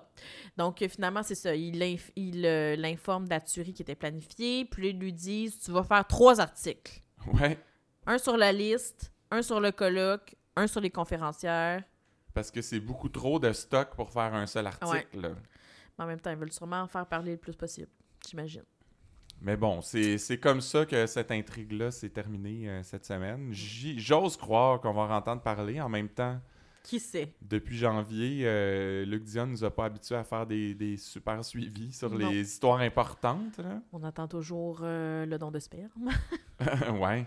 Donc, finalement, c'est ça. Il, inf- il l'informe de la tuerie qui était planifiée, puis ils lui disent Tu vas faire trois articles. Ouais, Un sur la liste, un sur le colloque, un sur les conférencières. Parce que c'est beaucoup trop de stock pour faire un seul article. Mais en même temps, ils veulent sûrement en faire parler le plus possible, j'imagine. Mais bon, c'est comme ça que cette intrigue-là s'est terminée euh, cette semaine. J'y- J'ose croire qu'on va en entendre parler. En même temps, Qui sait? Depuis janvier, euh, Luc Dion nous a pas habitués à faire des, des super suivis sur Non. les histoires importantes. là. On attend toujours euh, le don de sperme. ouais.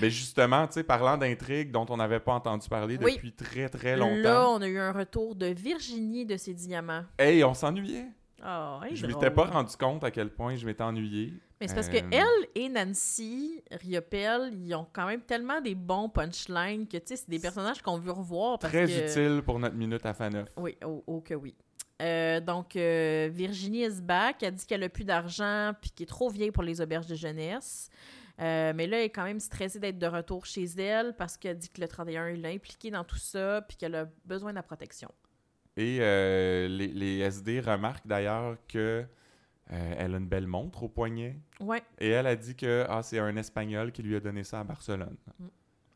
Mais justement, tu sais, parlant d'intrigues dont on n'avait pas entendu parler Oui. depuis très très longtemps. Là, on a eu un retour de Virginie de ses diamants. Hey, on s'ennuyait. Oh, Je m'étais pas rendu compte à quel point je m'étais ennuyé. Mais c'est parce Euh, que elle et Nancy Riopelle, ils ont quand même tellement des bons punchlines que, tu sais, c'est des personnages qu'on veut revoir. Parce Très que... utile pour notre minute à Faneuf. Oui, oh, oh que oui. Euh, donc, euh, Virginie is back. Elle dit qu'elle a plus d'argent puis qu'elle est trop vieille pour les auberges de jeunesse. Euh, mais là, elle est quand même stressée d'être de retour chez elle parce qu'elle dit que le 31 l'a impliquée dans tout ça puis qu'elle a besoin de la protection. Et euh, les, les SD remarquent d'ailleurs que euh, elle a une belle montre au poignet. Ouais. Et elle a dit que ah, c'est un Espagnol qui lui a donné ça à Barcelone.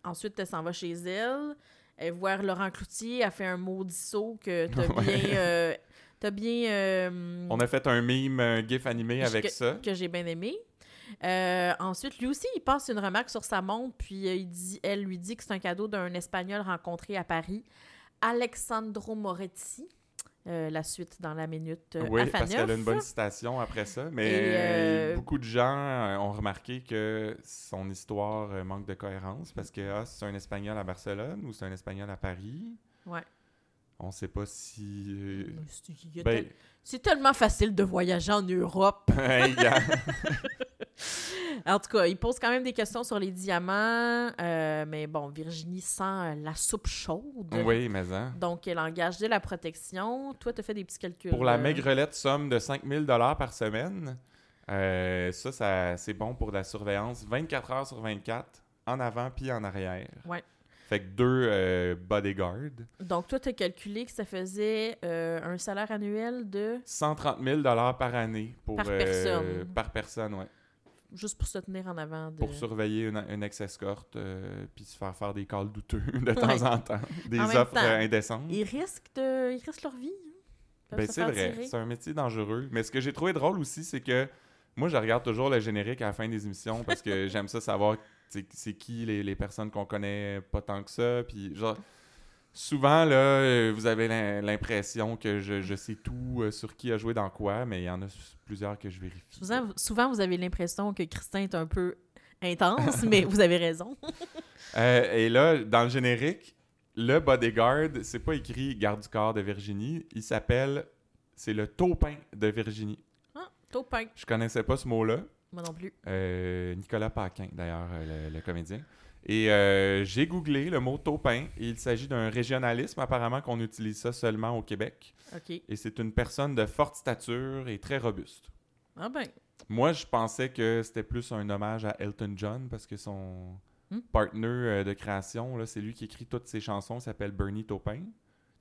Ensuite, elle s'en va chez elle. Elle voit Laurent Cloutier. Elle fait un maudit saut que t'as Ouais. bien... euh, t'as bien... On a fait un mime, un gif animé avec ça. que j'ai bien aimé. Euh, ensuite, lui aussi, il passe une remarque sur sa montre, puis euh, il dit, elle lui dit que c'est un cadeau d'un Espagnol rencontré à Paris, Alexandro Moretti. Euh, la suite dans la minute euh, oui, parce qu'elle a une bonne citation après ça. Mais euh, beaucoup de gens ont remarqué que son histoire manque de cohérence parce que ah, c'est un Espagnol à Barcelone ou c'est un Espagnol à Paris? Ouais. On sait pas si. euh, C'est ben, tel- c'est tellement facile de voyager en Europe. En tout cas, il pose quand même des questions sur les diamants, euh, mais bon, Virginie sent euh, la soupe chaude. oui, mais hein. Donc, elle engage de la protection. Toi, tu fait des petits calculs. Pour la euh, maigrelette somme de 5000 dollars par semaine, euh, ça, ça c'est bon pour la surveillance 24 heures sur 24, en avant puis en arrière. Fait que deux euh, bodyguards. Donc, toi, tu as calculé que ça faisait euh, un salaire annuel de. 130 000 par année pour, Par euh, personne. par personne, ouais. Juste pour se tenir en avant. De... Pour surveiller une, une ex-escorte euh, puis se faire faire des calls douteux de temps Ouais. en temps. Des En offres temps, euh, indécentes. Ils risquent, de... Ils risquent leur vie. hein. Ben, c'est vrai, c'est un métier dangereux. Mais ce que j'ai trouvé drôle aussi, c'est que moi, je regarde toujours le générique à la fin des émissions parce que j'aime ça savoir c'est c'est qui les, les personnes qu'on connaît pas tant que ça. Puis, genre, souvent, là, euh, vous avez l'im- l'impression que je, je sais tout euh, sur qui a joué dans quoi, mais il y en a plusieurs que je vérifie. Souvent, souvent, vous avez l'impression que Christin est un peu intense, mais vous avez raison. Euh, et là, dans le générique, le bodyguard, c'est pas écrit garde du corps de Virginie, il s'appelle. C'est le taupin de Virginie. Ah, taupin. Je connaissais pas ce mot-là. Moi non plus. Euh, Nicolas Paquin, d'ailleurs, le, le comédien. Et euh, j'ai googlé le mot taupin et il s'agit d'un régionalisme, apparemment qu'on utilise ça seulement au Québec. Et c'est une personne de forte stature et très robuste. Ah ben, Moi, je pensais que c'était plus un hommage à Elton John parce que son Hmm? partner euh, de création, c'est lui qui écrit toutes ses chansons, il s'appelle Bernie Taupin.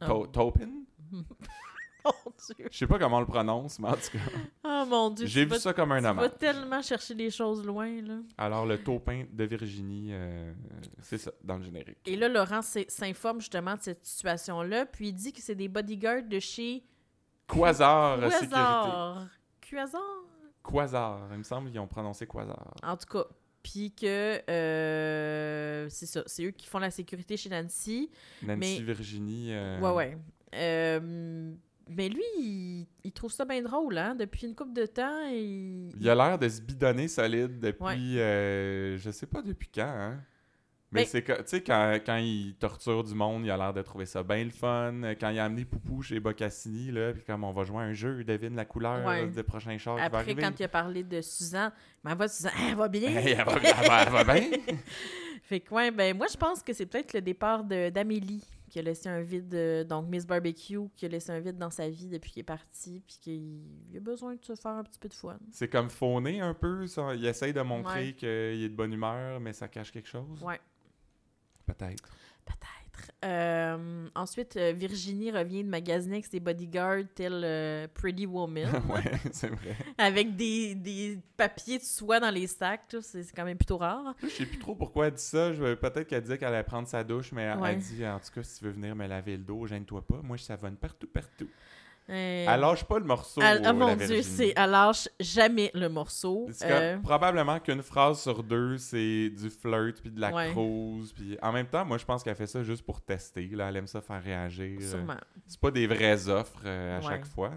Oh. To- Taupin? mon Dieu. Je sais pas comment on le prononce, mais en tout cas, Oh mon Dieu. j'ai vu ça comme un Tu vas tellement chercher les choses loin, là. Alors, le taupin de Virginie, euh, c'est ça, dans le générique. Et là, Laurent s'informe justement de cette situation-là, puis il dit que c'est des bodyguards de chez Quasar euh, Sécurité. Quasar. Quasar? Quasar. Il me semble qu'ils ont prononcé Quasar. En tout cas. Puis que euh, c'est ça, c'est eux qui font la sécurité chez Nancy. Nancy Mais- Virginie. euh, Ouais, ouais. Euh, mais lui, il, il trouve ça bien drôle, hein? Depuis une couple de temps, il... Il a l'air de se bidonner solide depuis. Ouais. euh, je sais pas depuis quand, hein. Mais Mais- c'est que, tu sais, quand, quand il torture du monde, il a l'air de trouver ça bien le fun. Quand il a amené Poupou chez Bocassini, là, puis comme on va jouer à un jeu, devine la couleur Ouais. là, des prochains chars qui va Après, arriver. quand il a parlé de Suzanne, ben, va Suzanne, elle va bien. Elle, va, elle va- elle va bien. Fait que, ouais, ben, moi, je pense que c'est peut-être le départ d'Amélie qui a laissé un vide, euh, donc Miss Barbecue, qui a laissé un vide dans sa vie depuis qu'il est parti, puis qu'il il a besoin de se faire un petit peu de fun. C'est comme fauné un peu. Ça? Il essaye de montrer Ouais. qu'il est de bonne humeur, mais ça cache quelque chose? Ouais. Peut-être. Peut-être. Euh, ensuite, euh, Virginie revient de magasiner avec ses bodyguards, tel euh, Pretty Woman, ouais, c'est vrai. avec des, des papiers de soie dans les sacs. C'est quand même plutôt rare. Je sais plus trop pourquoi elle dit ça. Je- Peut-être qu'elle disait qu'elle allait prendre sa douche, mais elle- Ouais. elle dit en tout cas, si tu veux venir me laver le dos, gêne-toi pas. Moi, je savonne partout, partout. Euh, Elle lâche pas le morceau. elle- la mon Dieu, c'est elle lâche jamais le morceau. Que Euh, Probablement qu'une phrase sur deux, c'est du flirt puis de la Ouais. crouse. Puis en même temps, moi, je pense qu'elle fait ça juste pour tester. Là. Elle aime ça faire réagir. euh. sûrement. C'est pas des vraies offres euh, à Ouais. chaque fois.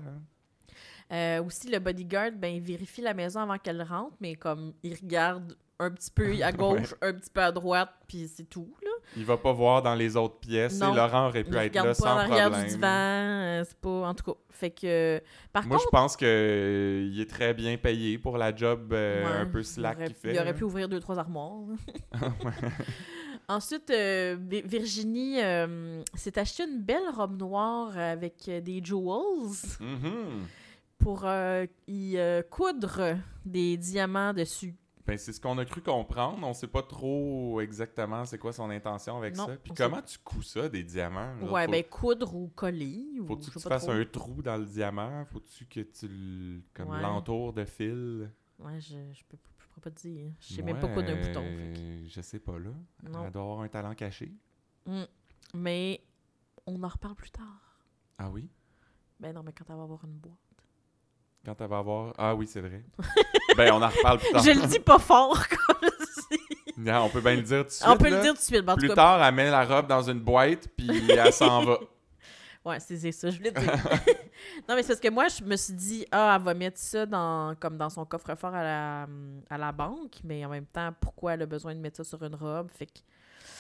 là. Aussi, le bodyguard, ben, il vérifie la maison avant qu'elle rentre, mais comme il regarde un petit peu à gauche, un petit peu à droite, puis c'est tout. Il va pas voir dans les autres pièces. Non. Et Laurent aurait pu Il être là pas sans problème. du divan, euh, c'est pas... En tout cas, fait que... Par Moi, je pense qu'il est très bien payé pour la job euh, ouais, un peu il slack qu'il fait. Il aurait pu ouvrir deux, trois armoires. Ensuite, euh, Vi- Virginie euh, s'est acheté une belle robe noire avec euh, des jewels Mhm. pour euh, y euh, coudre des diamants dessus. Ben, c'est ce qu'on a cru comprendre. On sait pas trop exactement c'est quoi son intention avec Non, ça. Puis comment tu couds ça, des diamants? Genre, ouais, faut, ben coudre ou coller. ou Faut-tu que tu fasses trop. un trou dans le diamant? Faut-tu que tu le- comme Ouais. de fil? Ouais, je, je, peux, pourrais pas te dire. Je sais même pas quoi d'un bouton. que- Je sais pas là. Non. Elle doit avoir un talent caché. Mm. Mais on en reparle plus tard. Ah oui? Ben non, mais quand elle va avoir une boîte. Quand elle va avoir. Ah oui, c'est vrai. ben, on en reparle plus tard. Je le dis pas fort comme si. Non, on peut bien le dire tout de suite. On peut là. le dire tout de suite. Plus cas, tard, elle met la robe dans une boîte, puis elle s'en va. Ouais, c'est ça, je voulais te dire. non, mais c'est parce que moi, je me suis dit, ah, elle va mettre ça dans, comme dans son coffre-fort à la, à la banque, mais en même temps, pourquoi elle a besoin de mettre ça sur une robe? Fait que,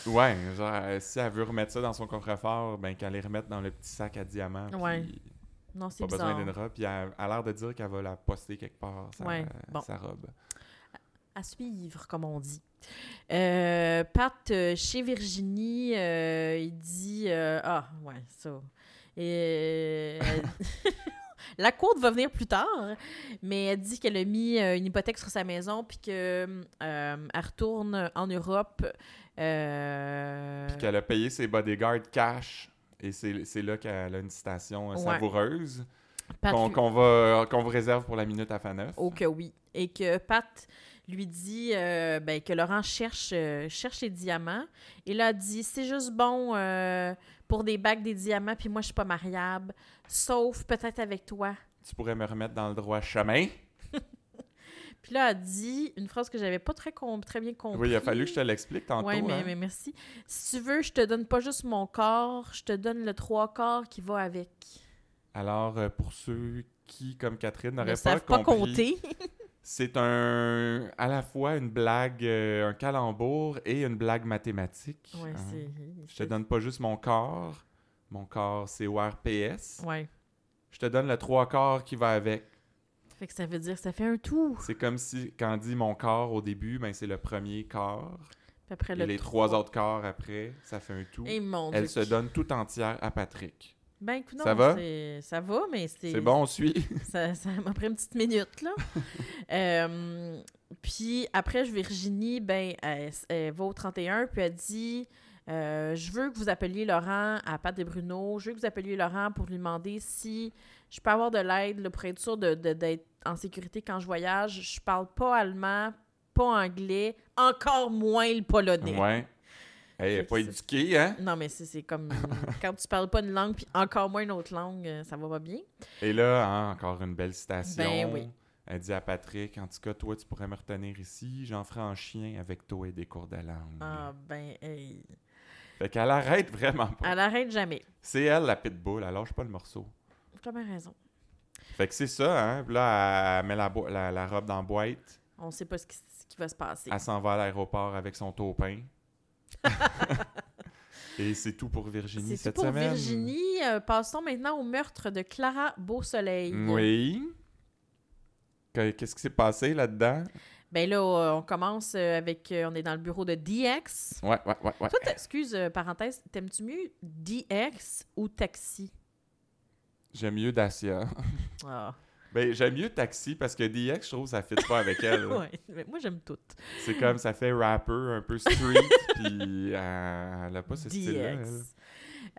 Ouais, genre, euh, si elle veut remettre ça dans son coffre-fort, ben qu'elle les remette dans le petit sac à diamants. puis Ouais, non, c'est Pas besoin d'une robe. Puis elle elle a l'air de dire qu'elle va la poster quelque part, sa, Ouais, bon. sa robe. À suivre, comme on dit. Euh, Pat, euh, chez Virginie, euh, il dit, euh, ah, ouais, ça. Et, euh, La quote va venir plus tard, mais elle dit qu'elle a mis euh, une hypothèque sur sa maison puis qu'elle retourne en Europe. euh, Puis qu'elle a payé ses bodyguards cash. Et c'est là qu'elle a une citation euh, Ouais. savoureuse qu'on va qu'on vous réserve pour la minute à fin neuf. Oh que oui. Et que Pat lui dit euh, ben, que Laurent cherche, euh, cherche les diamants. Et là, elle dit c'est juste bon euh, pour des bagues des diamants, puis moi, je suis pas mariable. Sauf peut-être avec toi. Tu pourrais me remettre dans le droit chemin. Puis là, elle dit une phrase que j'avais pas très, com- très bien compris. Oui, il a fallu que je te l'explique tantôt. Oui, mais, hein. mais merci. Si tu veux, je te donne pas juste mon corps, je te donne le trois quarts qui va avec. Alors, euh, pour ceux qui, comme Catherine, Ne n'auraient pas savent pas compris, compter. c'est un à la fois une blague, euh, un calembour et une blague mathématique. ouais, hein. c'est. Je te donne pas juste mon corps. Mon corps, c'est ORPS. Ouais. Je te donne le trois quarts qui va avec. Fait que ça veut dire que ça fait un tout. C'est comme si, quand on dit mon corps au début, ben c'est le premier. Puis après, Et le les trois autres corps après, ça fait un tout. Et mon Elle Dieu. se donne tout entière à Patrick. Ben, écoute, Ça va? Ça va, mais c'est. C'est bon, on suit. Ça ça m'a pris une petite minute, là. Euh, puis après, Virginie, ben, elle, elle va au 31, puis elle dit euh, Je veux que vous appeliez Laurent à Pat et Bruno. Je veux que vous appeliez Laurent pour lui demander si je peux avoir de l'aide là, pour être sûr de- de- d'être en sécurité quand je voyage. Je parle pas allemand, pas anglais, encore moins le polonais. Ouais. Elle n'est pas éduquée, hein? Non, mais c'est c'est comme quand tu parles pas une langue, puis encore moins une autre langue, euh, ça va pas bien. Et là, hein, encore une belle citation. Ben oui. Elle dit à Patrick, en tout cas, toi, tu pourrais me retenir ici. J'en ferai en chien avec toi et des cours de langue. Ah, ben, hey. Fait qu'elle arrête vraiment pas. Elle arrête jamais. C'est elle, la pitbull. Elle lâche pas le morceau. Tu as bien raison. Fait que c'est ça, hein? Puis là, elle met la, bo- la, la robe dans la boîte. On sait pas ce qui, ce qui va se passer. Elle s'en va à l'aéroport avec son taupin. Et c'est tout pour Virginie C'est tout cette pour semaine. Virginie. Euh, passons maintenant au meurtre de Clara Beausoleil. Oui. Que- Qu'est-ce qui s'est passé là-dedans? Ben là, euh, on commence euh, avec... on est dans le bureau de DX. Ouais, ouais, ouais, ouais. Toi, t'as- excuse, parenthèse, t'aimes-tu mieux DX ou Taxi? J'aime mieux Dacia. Ah, Ben, j'aime mieux Taxi parce que DX, je trouve, ça fit pas avec elle. ouais. Mais moi, j'aime tout. C'est comme, ça fait rapper, un peu street, puis euh, elle a pas ce style-là.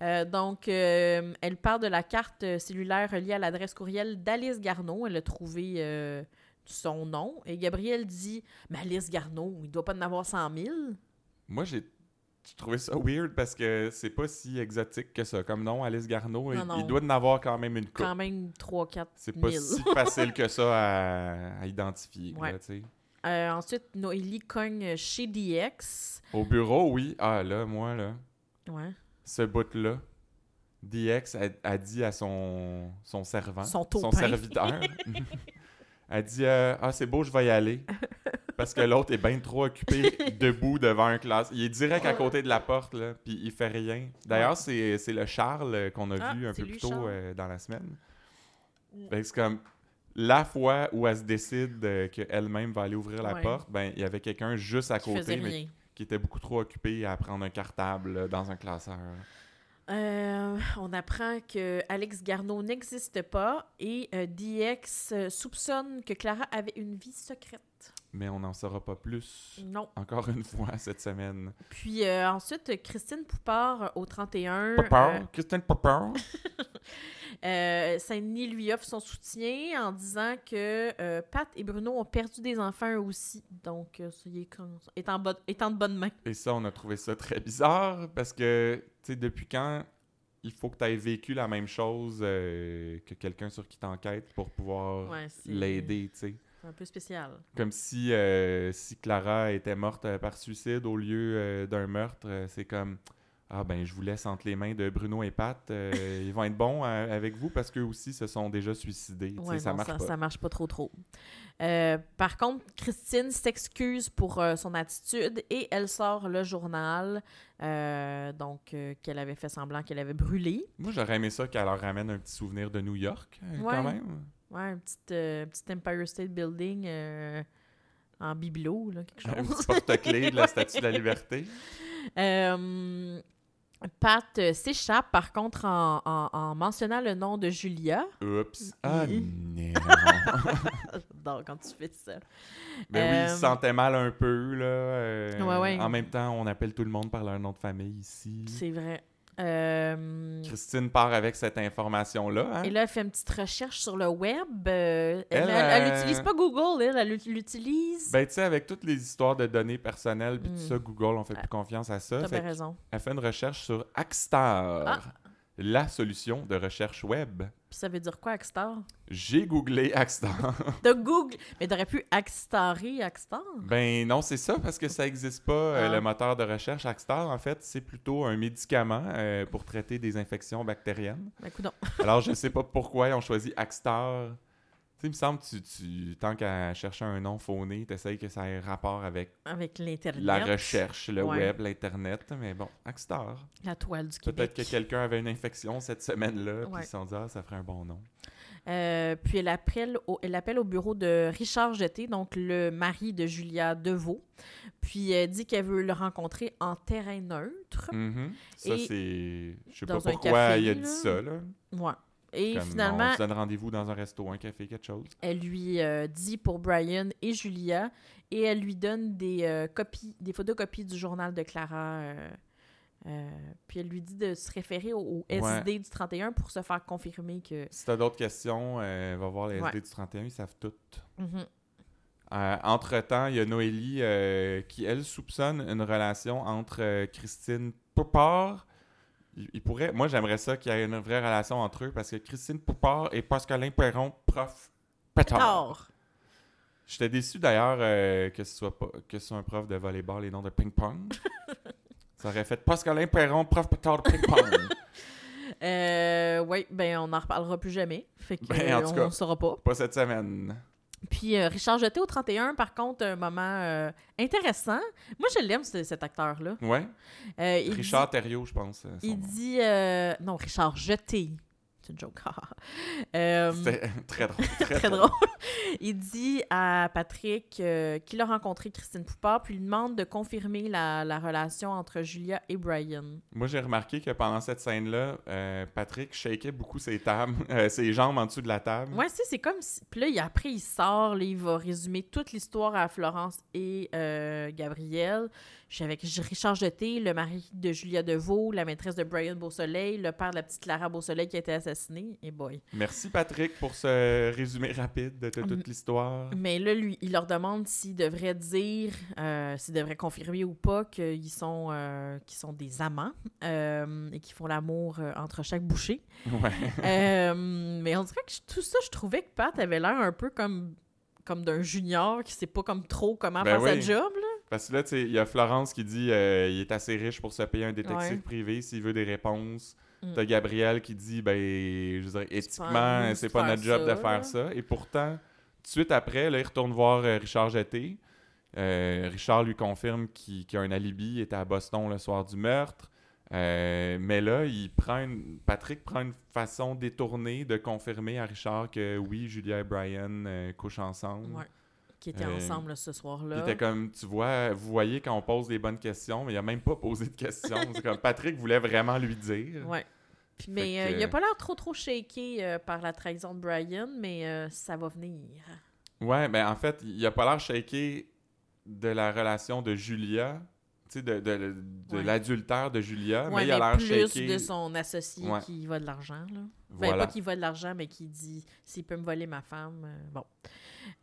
Euh, donc, euh, elle parle de la carte euh, cellulaire reliée à l'adresse courriel d'Alice Garneau. Elle a trouvé son nom. Et Gabriel dit Mais Alice Garneau, il doit pas en avoir 100 000. Moi, j'ai j'ai trouvé ça weird parce que c'est pas si exotique que ça. Comme nom, Alice Garneau, il, Non, non. il doit en avoir quand même une coupe. Quand même 3-4 C'est pas 000. si facile que ça à, à identifier. Ouais. là, tu. Euh, ensuite, Noélie cogne chez DX. Au bureau, oui. Ah là, moi, là, Ouais. ce bout-là, DX a, a dit à son, son servant, Son son serviteur, a dit euh, Ah, c'est beau, je vais y aller. Parce que l'autre est bien trop occupé debout devant un classe. Il est direct à côté de la porte, là, puis il fait rien. D'ailleurs, c'est c'est le Charles euh, qu'on a Ah, vu un peu plus tôt euh, dans la semaine. Mm. C'est comme la fois où elle se décide euh, qu'elle-même va aller ouvrir la Ouais. porte, ben il y avait quelqu'un juste à Qui côté, mais qui était beaucoup trop occupé à prendre un cartable dans un classeur. Euh, on apprend que Alex Garneau n'existe pas et euh, DX soupçonne que Clara avait une vie secrète. Mais on n'en saura pas plus. Non. Encore une fois cette semaine. Puis euh, ensuite, Christine Poupard euh, au 31. Papa, euh, Christine euh, Saint-Denis lui offre son soutien en disant que Pat et Bruno ont perdu des enfants eux aussi. Donc, ça, il est, est en, bonne- est en de bonnes mains. Et ça, on a trouvé ça très bizarre parce que, tu sais, depuis quand il faut que tu aies vécu la même chose que quelqu'un sur qui t'enquête pour pouvoir Ouais, l'aider, tu sais? Un peu spécial. Comme si, euh, si Clara était morte euh, par suicide au lieu euh, d'un meurtre, c'est comme Ah ben je vous laisse entre les mains de Bruno et Pat, ils vont être bons avec vous parce qu'eux aussi se sont déjà suicidés. Ça marche ça, pas. ça marche pas trop trop. Par contre, Christine s'excuse pour son attitude et elle sort le journal, euh, donc euh, qu'elle avait fait semblant qu'elle avait brûlé. Moi j'aurais aimé ça qu'elle leur ramène un petit souvenir de New York euh, Ouais. quand même. Ouais, un petit, euh, petit Empire State Building euh, en bibelot, là, quelque Un chose. petit porte-clés de la Statue de la Liberté. Euh, Pat euh, s'échappe, par contre, en, en- en mentionnant le nom de Julia. Oups. Ah non. Donc, quand tu fais ça. ben oui, il Euh, se sentait mal un peu, là. euh, Ouais, ouais. En même temps, on appelle tout le monde par leur nom de famille ici. C'est vrai. Euh, Christine part avec cette information-là. Hein? Et là, elle fait une petite recherche sur le web. euh, elle elle euh, n'utilise pas Google, elle, elle l'utilise. Ben, tu sais, avec toutes les histoires de données personnelles, puis Mm. tout ça, Google, on fait plus confiance à ça. T'as bien raison. Elle fait une recherche sur Axstar, Ah. La solution de recherche web. Puis ça veut dire quoi, Axstar? J'ai googlé Axstar. De Google. Mais t'aurais pu Axstarer Axstar? ben non, c'est ça, parce que ça n'existe pas, euh, Ah. le moteur de recherche Axstar. En fait, c'est plutôt un médicament euh, pour traiter des infections bactériennes. Ben. Alors, je sais pas pourquoi ils ont choisi Axstar. Sais, il me semble que tu, tu, tant qu'à chercher un nom fauné, tu essayes que ça ait rapport avec Avec la recherche, le Ouais. web, l'Internet. Mais bon, Axstar. La toile du Peut-être Québec. que quelqu'un avait une infection cette semaine-là, puis ils se sont dit, ah, ça ferait un bon nom. Euh, puis elle appelle, au, elle appelle au bureau de Richard Jeté, donc le mari de Julia Deveau. Puis elle dit qu'elle veut le rencontrer en terrain neutre. Mhm. Ça, c'est. Je sais pas pourquoi café, il a là. dit ça, là. Ouais. Et Comme, finalement, On se donne rendez-vous dans un resto, un café, quelque chose. elle lui euh, dit pour Brian et Julia et elle lui donne des euh, copies, des photocopies du journal de Clara. euh, puis elle lui dit de se référer au, au SD du 31 pour se faire confirmer que. Si t'as d'autres questions, va voir les Ouais. SD du 31, ils savent tout. Mhm. Euh, entre-temps, il y a Noélie qui, elle, soupçonne une relation entre Christine Poupard. Il, pourrait, moi, j'aimerais ça qu'il y ait une vraie relation entre eux parce que Christine Poupard et Pascalin Perron, prof pétard. Tard. J'étais déçu d'ailleurs euh, que ce soit pas que ce soit un prof de volleyball et non de ping-pong. ça aurait fait Pascalin Perron, prof pétard de ping-pong. Euh, oui, ben on n'en reparlera plus jamais. Fait que Ben, en tout on ne saura pas. pas cette semaine. Puis euh, Richard Jeté au 31, par contre, un moment euh, intéressant. Moi, je l'aime, ce- cet acteur-là. Ouais. Euh, il Richard Thériault, je pense. euh, son Il nom. dit. euh, non, Richard Jeté. C'est une joke. Euh, C'était très drôle. Très, très drôle. Il dit à Patrick euh, qu'il a rencontré Christine Poupard, puis il lui demande de confirmer la, la relation entre Julia et Brian. Moi, j'ai remarqué que pendant cette scène-là, euh, Patrick shakeait beaucoup ses tables, euh, ses jambes en dessous de la table. Ouais, c'est comme si. Puis là, il- après, il sort, là, il va résumer toute l'histoire à Florence et Gabriel. Je suis avec Richard Jeté, le mari de Julia Deveau, la maîtresse de Brian Beausoleil, le père de la petite Clara Beausoleil qui a été assassinée. Et boy. Merci, Patrick, pour ce résumé rapide de, Mm. toute l'histoire. Mais là, lui, il leur demande s'ils devraient dire, euh, s'ils devraient confirmer ou pas qu'ils sont, euh, qu'ils sont des amants euh, et qu'ils font l'amour euh, entre chaque bouchée. Ouais. Mais on dirait que je- tout ça, je trouvais que Pat avait l'air un peu comme, comme d'un junior qui sait pas comme trop comment Ben faire sa job. Là. Parce que là, il y a Florence qui dit euh, il est assez riche pour se payer un détective Ouais. privé s'il veut des réponses. Mm. T'as Gabriel qui dit ben, je à éthiquement, c'est pas notre job ça, de faire ça. Et pourtant, tout de suite après, là, il retourne voir euh, Richard Jeté. Euh, Richard lui confirme qu'il qu'il a un alibi, il était à Boston le soir du meurtre. Euh, mais là, il prend une- Patrick prend une façon détournée de confirmer à Richard que oui, Julia et Brian couchent ensemble. Ouais. Qui étaient Euh, ensemble là, ce Il soir-là. était comme, tu vois, vous voyez quand on pose des bonnes questions, mais il a même pas posé de questions. C'est comme Patrick voulait vraiment lui dire. Ouais. Puis, mais euh, que- il a pas l'air trop trop shaké euh, par la trahison de Brian, mais euh, ça va venir. Ouais, mais en fait, il a pas l'air shaké de la relation de Julia, de, de, de Ouais. l'adultère de Julia, Ouais, mais il a l'air plus shaké. de son associé Ouais. qui va de l'argent. Là. Ben, Voilà. pas qu'il va de l'argent, mais qui dit s'il peut me voler ma femme. euh, bon.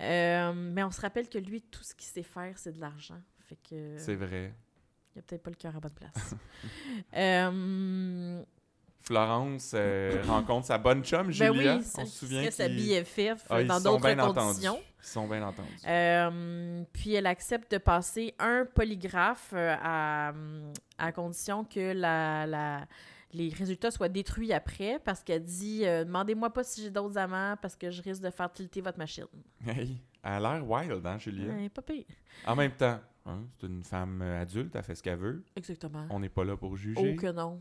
Euh, mais on se rappelle que lui, tout ce qu'il sait faire, c'est de l'argent. Fait que C'est vrai. il a peut-être pas le cœur à bonne place. euh, Florence euh, rencontre sa bonne chum, Julia. ben oui, on se souvient sa qu'ils BFF Ah, dans d'autres bien entendus. conditions. Ils sont bien entendus. Euh, puis elle accepte de passer un polygraphe euh, à, à condition que la, la- les résultats soient détruits après parce qu'elle dit euh, Demandez-moi pas si j'ai d'autres amants parce que je risque de faire tilter votre machine. Hey, elle a l'air wild, hein, Julia? Ouais, pas pire. En même temps, hein, c'est une femme adulte, elle fait ce qu'elle veut. Exactement. On n'est pas là pour juger. Oh que non.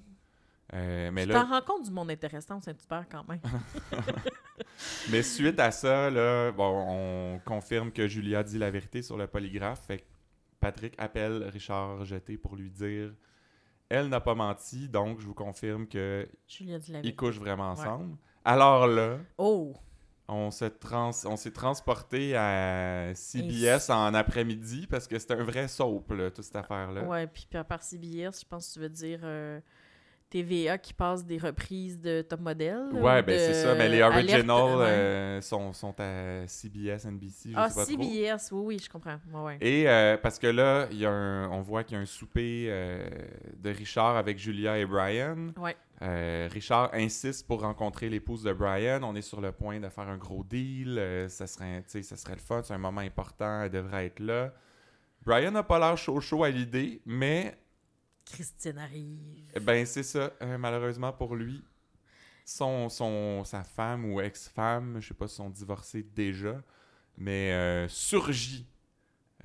Euh, mais tu là, t'en rends compte du monde intéressant au Saint-Hubert quand même. Mais suite à ça, là, bon, on confirme que Julia dit la vérité sur le polygraphe. Fait que Patrick appelle Richard Jeté pour lui dire Elle n'a pas menti, donc je vous confirme que Julia dit la ils vérité. couchent vraiment ensemble. Alors là, Oh! on se trans on s'est transporté à CBS en après-midi parce que c'était un vrai soap, là, toute cette affaire-là. Ouais, puis par- par CBS, je pense que tu veux dire euh, TVA qui passe des reprises de Top Model. Ouais, ou ben c'est ça. Mais les originals ouais. euh, sont, sont à CBS, NBC, je Ah, sais pas trop. CBS, oui, oui, je comprends. Ouais, ouais. Et euh, parce que là, y a un, on voit qu'il y a un souper euh, de Richard avec Julia et Brian. Ouais. Richard insiste pour rencontrer l'épouse de Brian. On est sur le point de faire un gros deal. Ça, serait, ça serait le fun. C'est un moment important. Elle devrait être là. Brian n'a pas l'air chaud chaud à l'idée, mais Christine arrive. eh ben c'est ça. Euh, malheureusement pour lui, son, son, sa femme ou ex-femme, je sais pas si sont divorcés déjà, mais euh, surgit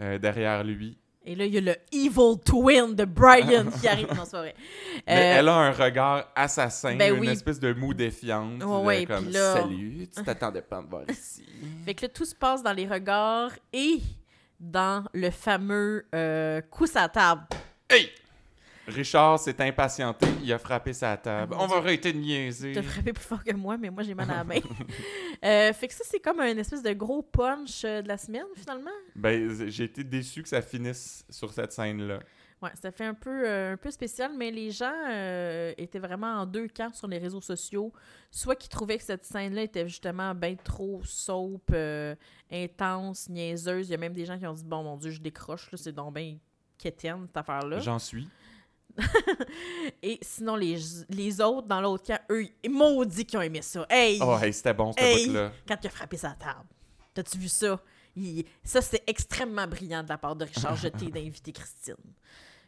euh, derrière lui. Et là, il y a le evil twin de Brian qui arrive. Non, c'est pas vrai. Mais Euh, elle a un regard assassin, ben une oui. espèce de moue défiante. Ouais, là, ouais, comme là- Salut, tu t'attendais pas à me voir ici. Fait que là, tout se passe dans les regards et dans le fameux coup à table. hey! Richard s'est impatienté, il a frappé sa table. Ah, On va arrêter de niaiser. T'as frappé plus fort que moi, mais moi, j'ai mal à la main. Euh, fait que ça, c'est comme un espèce de gros punch euh, de la semaine, finalement. Ben, j'ai été déçu que ça finisse sur cette scène-là. Ouais, ça fait un peu, euh, un peu spécial, mais les gens euh, étaient vraiment en deux camps sur les réseaux sociaux. Soit qui trouvaient que cette scène-là était justement bien trop soap, euh, intense, niaiseuse. Il y a même des gens qui ont dit Bon, mon Dieu, je décroche, là, c'est donc bien quétaine, cette affaire-là. J'en suis. Et sinon, les, les autres, dans l'autre camp, eux, maudits qui ont aimé ça. Hey! Oh, hey, c'était bon, cette Hey! bout-là. Quand il a frappé sa table. T'as-tu vu ça? Il- Ça, c'est extrêmement brillant de la part de Richard Jeté d'inviter Christine.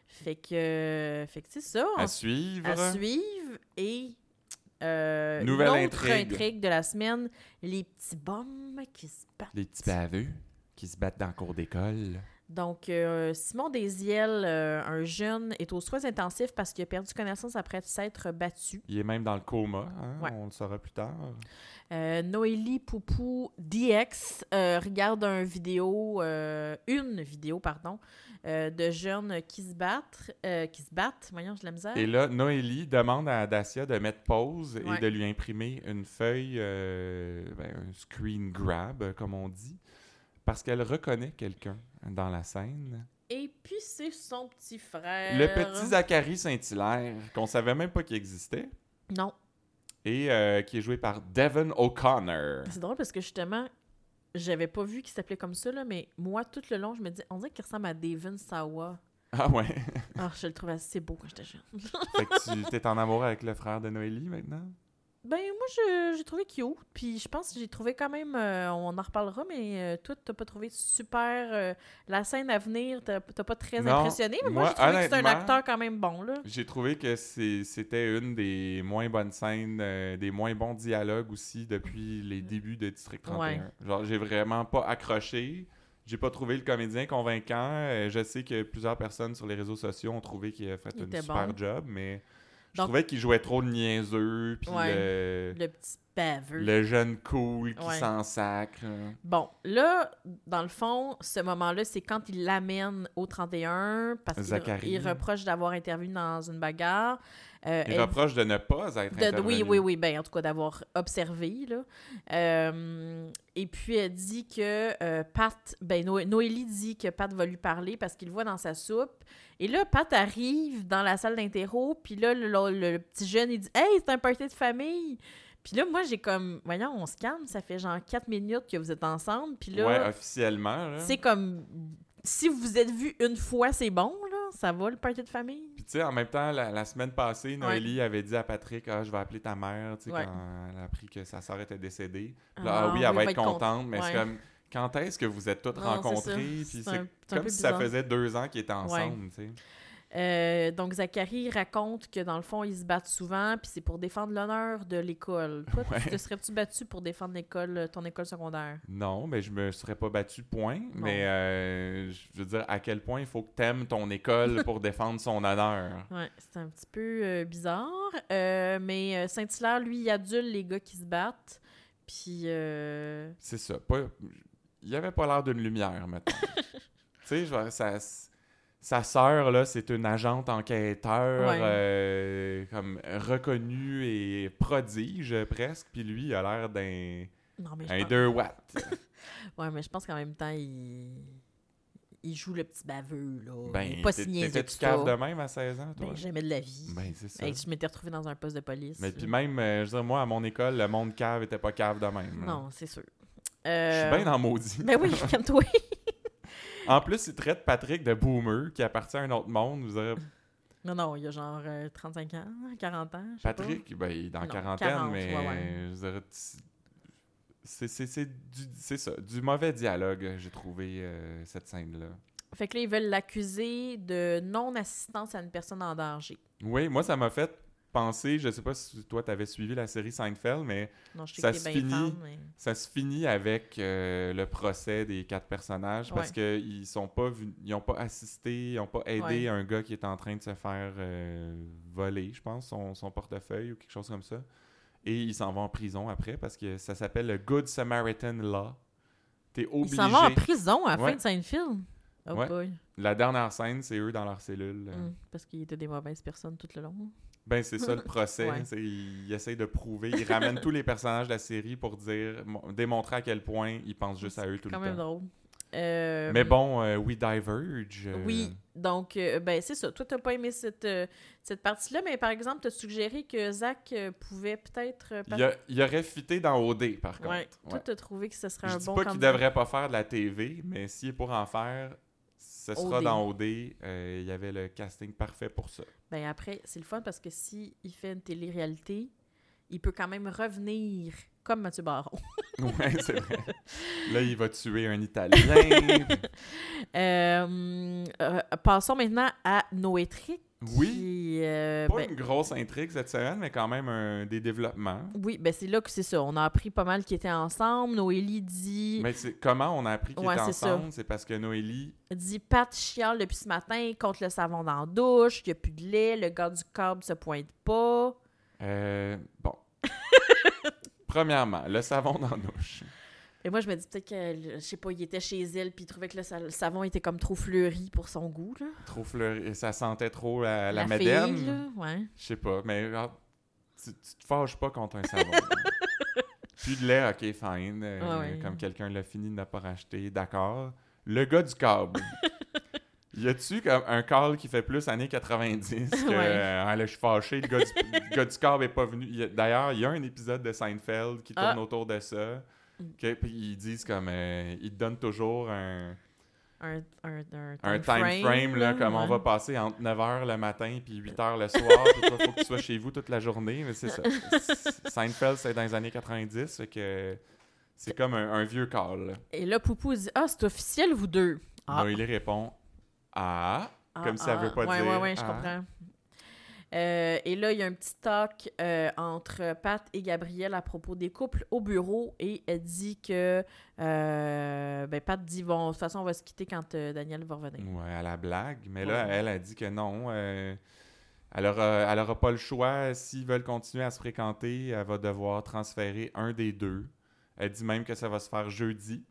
Fait que, fait que c'est ça. À on- suivre. à suivre. Et euh, Nouvelle intrigue. intrigue. de la semaine, les petits bombes qui se battent. Les petits baveux qui se battent dans le cours d'école. Donc, euh, Simon Desiel, euh, un jeune, est aux soins intensifs parce qu'il a perdu connaissance après s'être battu. Il est même dans le coma, hein, Ouais. on le saura plus tard. Euh, Noélie Poupou DX regarde un vidéo, une vidéo, pardon, de jeunes qui se battent, euh, qui se battent, voyons, j'ai la misère. Et là, Noélie demande à Dacia de mettre pause Ouais. et de lui imprimer une feuille, ben, un screen grab, comme on dit, parce qu'elle reconnaît quelqu'un dans la scène. Et puis c'est son petit frère. Le petit Zachary Saint-Hilaire, qu'on savait même pas qu'il existait, Non, et euh, qui est joué par Devon O'Connor. c'est drôle parce que justement, j'avais pas vu qu'il s'appelait comme ça, là, mais moi, tout le long, je me dis, on dirait qu'il ressemble à Devon Sawa. Ah ouais? Ah, je le trouvais assez beau quand j'étais jeune. fait que tu t'es en amour avec le frère de Noélie maintenant? Ben, moi, j'ai trouvé cute. Puis je pense que j'ai trouvé quand même. euh, on en reparlera, mais euh, toi, t'as pas trouvé super. euh, la scène à venir, t'as pas très Non, impressionné. Mais moi, moi, j'ai trouvé que c'est un acteur quand même bon, là. J'ai trouvé que c'était une des moins bonnes scènes, des moins bons dialogues aussi depuis les débuts de District 31. Ouais. Genre, j'ai vraiment pas accroché. J'ai pas trouvé le comédien convaincant. Je sais que plusieurs personnes sur les réseaux sociaux ont trouvé qu'il a fait un super bon. job, mais je Donc- trouvais qu'il jouait trop de niaiseux, puis Ouais. le, Le petit baveux. le jeune cool qui Ouais. s'en sacre. Bon, là, dans le fond, ce moment-là, c'est quand il l'amène au 31 parce qu'il reproche d'avoir intervenu dans une bagarre. Euh, Il elle- reproche de ne pas être De- intervenu. oui, oui, oui, ben, en tout cas d'avoir observé. Là. Euh, et puis elle dit que euh, Pat, ben Noé- Noélie dit que Pat va lui parler parce qu'il le voit dans sa soupe. Et là, Pat arrive dans la salle d'interro, puis là, le, le- le petit jeune, il dit Hey, c'est un party de famille! Puis là, moi, j'ai comme, voyons, on se calme, ça fait genre 4 minutes que vous êtes ensemble, puis là, Ouais, officiellement. c'est comme, si vous vous êtes vus une fois, c'est bon, là, ça va le party de famille? Puis tu sais, en même temps, la, la semaine passée, Noélie avait dit à Patrick Ah, je vais appeler ta mère, tu sais, Ouais. quand elle a appris que sa soeur était décédée. Puis là, ah, oui, elle va être contente. contente, mais c'est comme quand est-ce que vous êtes toutes Non. Puis C'est comme si ça faisait deux ans qu'ils étaient ensemble, tu sais. Euh, donc, Zachary raconte que dans le fond, ils se battent souvent, puis c'est pour défendre l'honneur de l'école. Toi, Ouais. tu te serais-tu battu pour défendre l'école, ton école secondaire? Non, mais je me serais pas battu, point. Mais euh, je veux dire, à quel point il faut que t'aimes ton école pour défendre son honneur? Ouais, c'est un petit peu euh, bizarre. Euh, mais euh, Saint-Hilaire, lui, il adule les gars qui se battent. Puis, euh, C'est ça. Pas... Il avait pas l'air d'une lumière, maintenant. tu sais, ça... sa sœur, là, c'est une agente enquêteur, Ouais. euh, comme reconnue et prodige presque. Puis lui, il a l'air d'un un pense... 2 watts. Ouais, mais je pense qu'en même temps, il... il joue le petit baveux, là. il Ben, est pas t'es- si niaiseux que t'étais-tu ça. cave de même à 16 ans, toi? Ben, jamais de la vie. Ben, c'est ça. Hey, je m'étais retrouvée dans un poste de police. Mais puis même, euh, je veux dire, moi, à mon école, le monde cave était pas cave de même. là. Non, c'est sûr. Je Euh, suis bien dans maudit. Ben oui, calme-toi. En plus, il traite Patrick de boomer, qui appartient à un autre monde. Vous Non, non, il a genre euh, 35 ans, 40 ans, pas. Patrick, ben, il est dans Non, quarantaine, 40, mais ouais, ouais. je t- c'est c'est- c'est du, c'est ça, du mauvais dialogue, j'ai trouvé euh, cette scène-là. Fait que là, ils veulent l'accuser de non-assistance à une personne en danger. Oui, moi, ça m'a fait penser, je sais pas si toi, t'avais suivi la série Seinfeld, mais Non, je Ça se finit. mais... ça se finit avec euh, le procès des quatre personnages parce qu'ils sont pas ils ont pas assisté, ils ont pas aidé Ouais. un gars qui est en train de se faire euh, voler, je pense, son, son portefeuille ou quelque chose comme ça. Et ils s'en vont en prison après parce que ça s'appelle le Good Samaritan Law. T'es Ils obligé. s'en vont en prison à la Ouais. fin de Seinfeld? Oh boy. La dernière scène, c'est eux dans leur cellule. Hum, parce qu'ils étaient des mauvaises personnes tout le long. Ben, c'est ça le procès. Ouais. c'est- Ils essayent de prouver. Ils ramènent tous les personnages de la série pour dire, mo- démontrer à quel point ils pensent juste à eux tout le quand temps. même drôle. Euh, Mais bon, euh, We Diverge. euh, Oui, donc, ben c'est ça. Toi, t'as pas aimé cette, cette partie-là, mais par exemple, t'as suggéré que Zach pouvait peut-être... Il, il aurait fité dans OD, par contre. Ouais. Toi, Ouais. t'as trouvé que ce serait Je un dis bon pas qu'il devrait pas faire de la TV, mais s'il est pour en faire, ce sera OD. dans OD. Euh, Il y avait le casting parfait pour ça. Ben après, c'est le fun parce que si il fait une télé-réalité, il peut quand même revenir comme Mathieu Baron. ouais, c'est vrai. Là, il va tuer un Italien. Euh, euh, passons maintenant à Noétric. Oui. qui, euh, Pas ben, une grosse intrigue cette semaine, mais quand même un- des développements. oui, ben c'est là que c'est ça. On a appris pas mal qu'ils étaient ensemble. Noélie dit, Mais c'est comment on a appris qu'ils Ouais, étaient ensemble? C'est parce que Noélie. dit Pat chiale depuis ce matin contre le savon dans la douche, il n'y a plus de lait, le gars du câble se pointe pas. euh, bon. Premièrement, le savon dans la douche. Et moi, je me dis peut-être que, je sais pas, il était chez elle puis il trouvait que le, sa- le savon était comme trop fleuri pour son goût. Là. Trop fleuri. Ça sentait trop la, la, fille, madeleine. là, ouais. Je sais pas, mais genre, tu, tu te fâches pas contre un savon. Plus de lait, ok, fine. euh, Ouais. Comme quelqu'un l'a fini de ne pas racheter, d'accord. Le gars du câble. y a-tu comme un call qui fait plus années 90 que Ouais. euh, Ah, là, je suis fâché, le gars du, le gars du câble est pas venu. D'ailleurs, il y a un épisode de Seinfeld qui tourne Ah. autour de ça. Puis ils disent comme. euh, ils te donnent toujours un Un, un, un, un time frame, là, comme on va passer entre 9h le matin puis 8h le soir. toi, faut que tu sois chez vous toute la journée. Mais c'est ça. Seinfeld, c'est dans les années 90. Fait que c'est comme un, vieux call. là. Et là, Poupou dit Ah, c'est officiel, vous deux. Ah. Noélie répond Ah. comme ça veut pas ouais, dire, Ouais, ouais, je ah. comprends. Euh, et là, il y a un petit talk euh, entre Pat et Gabrielle à propos des couples au bureau et elle dit que. euh, ben, Pat dit bon, de toute façon, on va se quitter quand Daniel va revenir. Ouais, à la blague. Mais là, Ouais. elle a dit que non. elle, aura, elle aura pas le choix. S'ils veulent continuer à se fréquenter, elle va devoir transférer un des deux. Elle dit même que ça va se faire jeudi.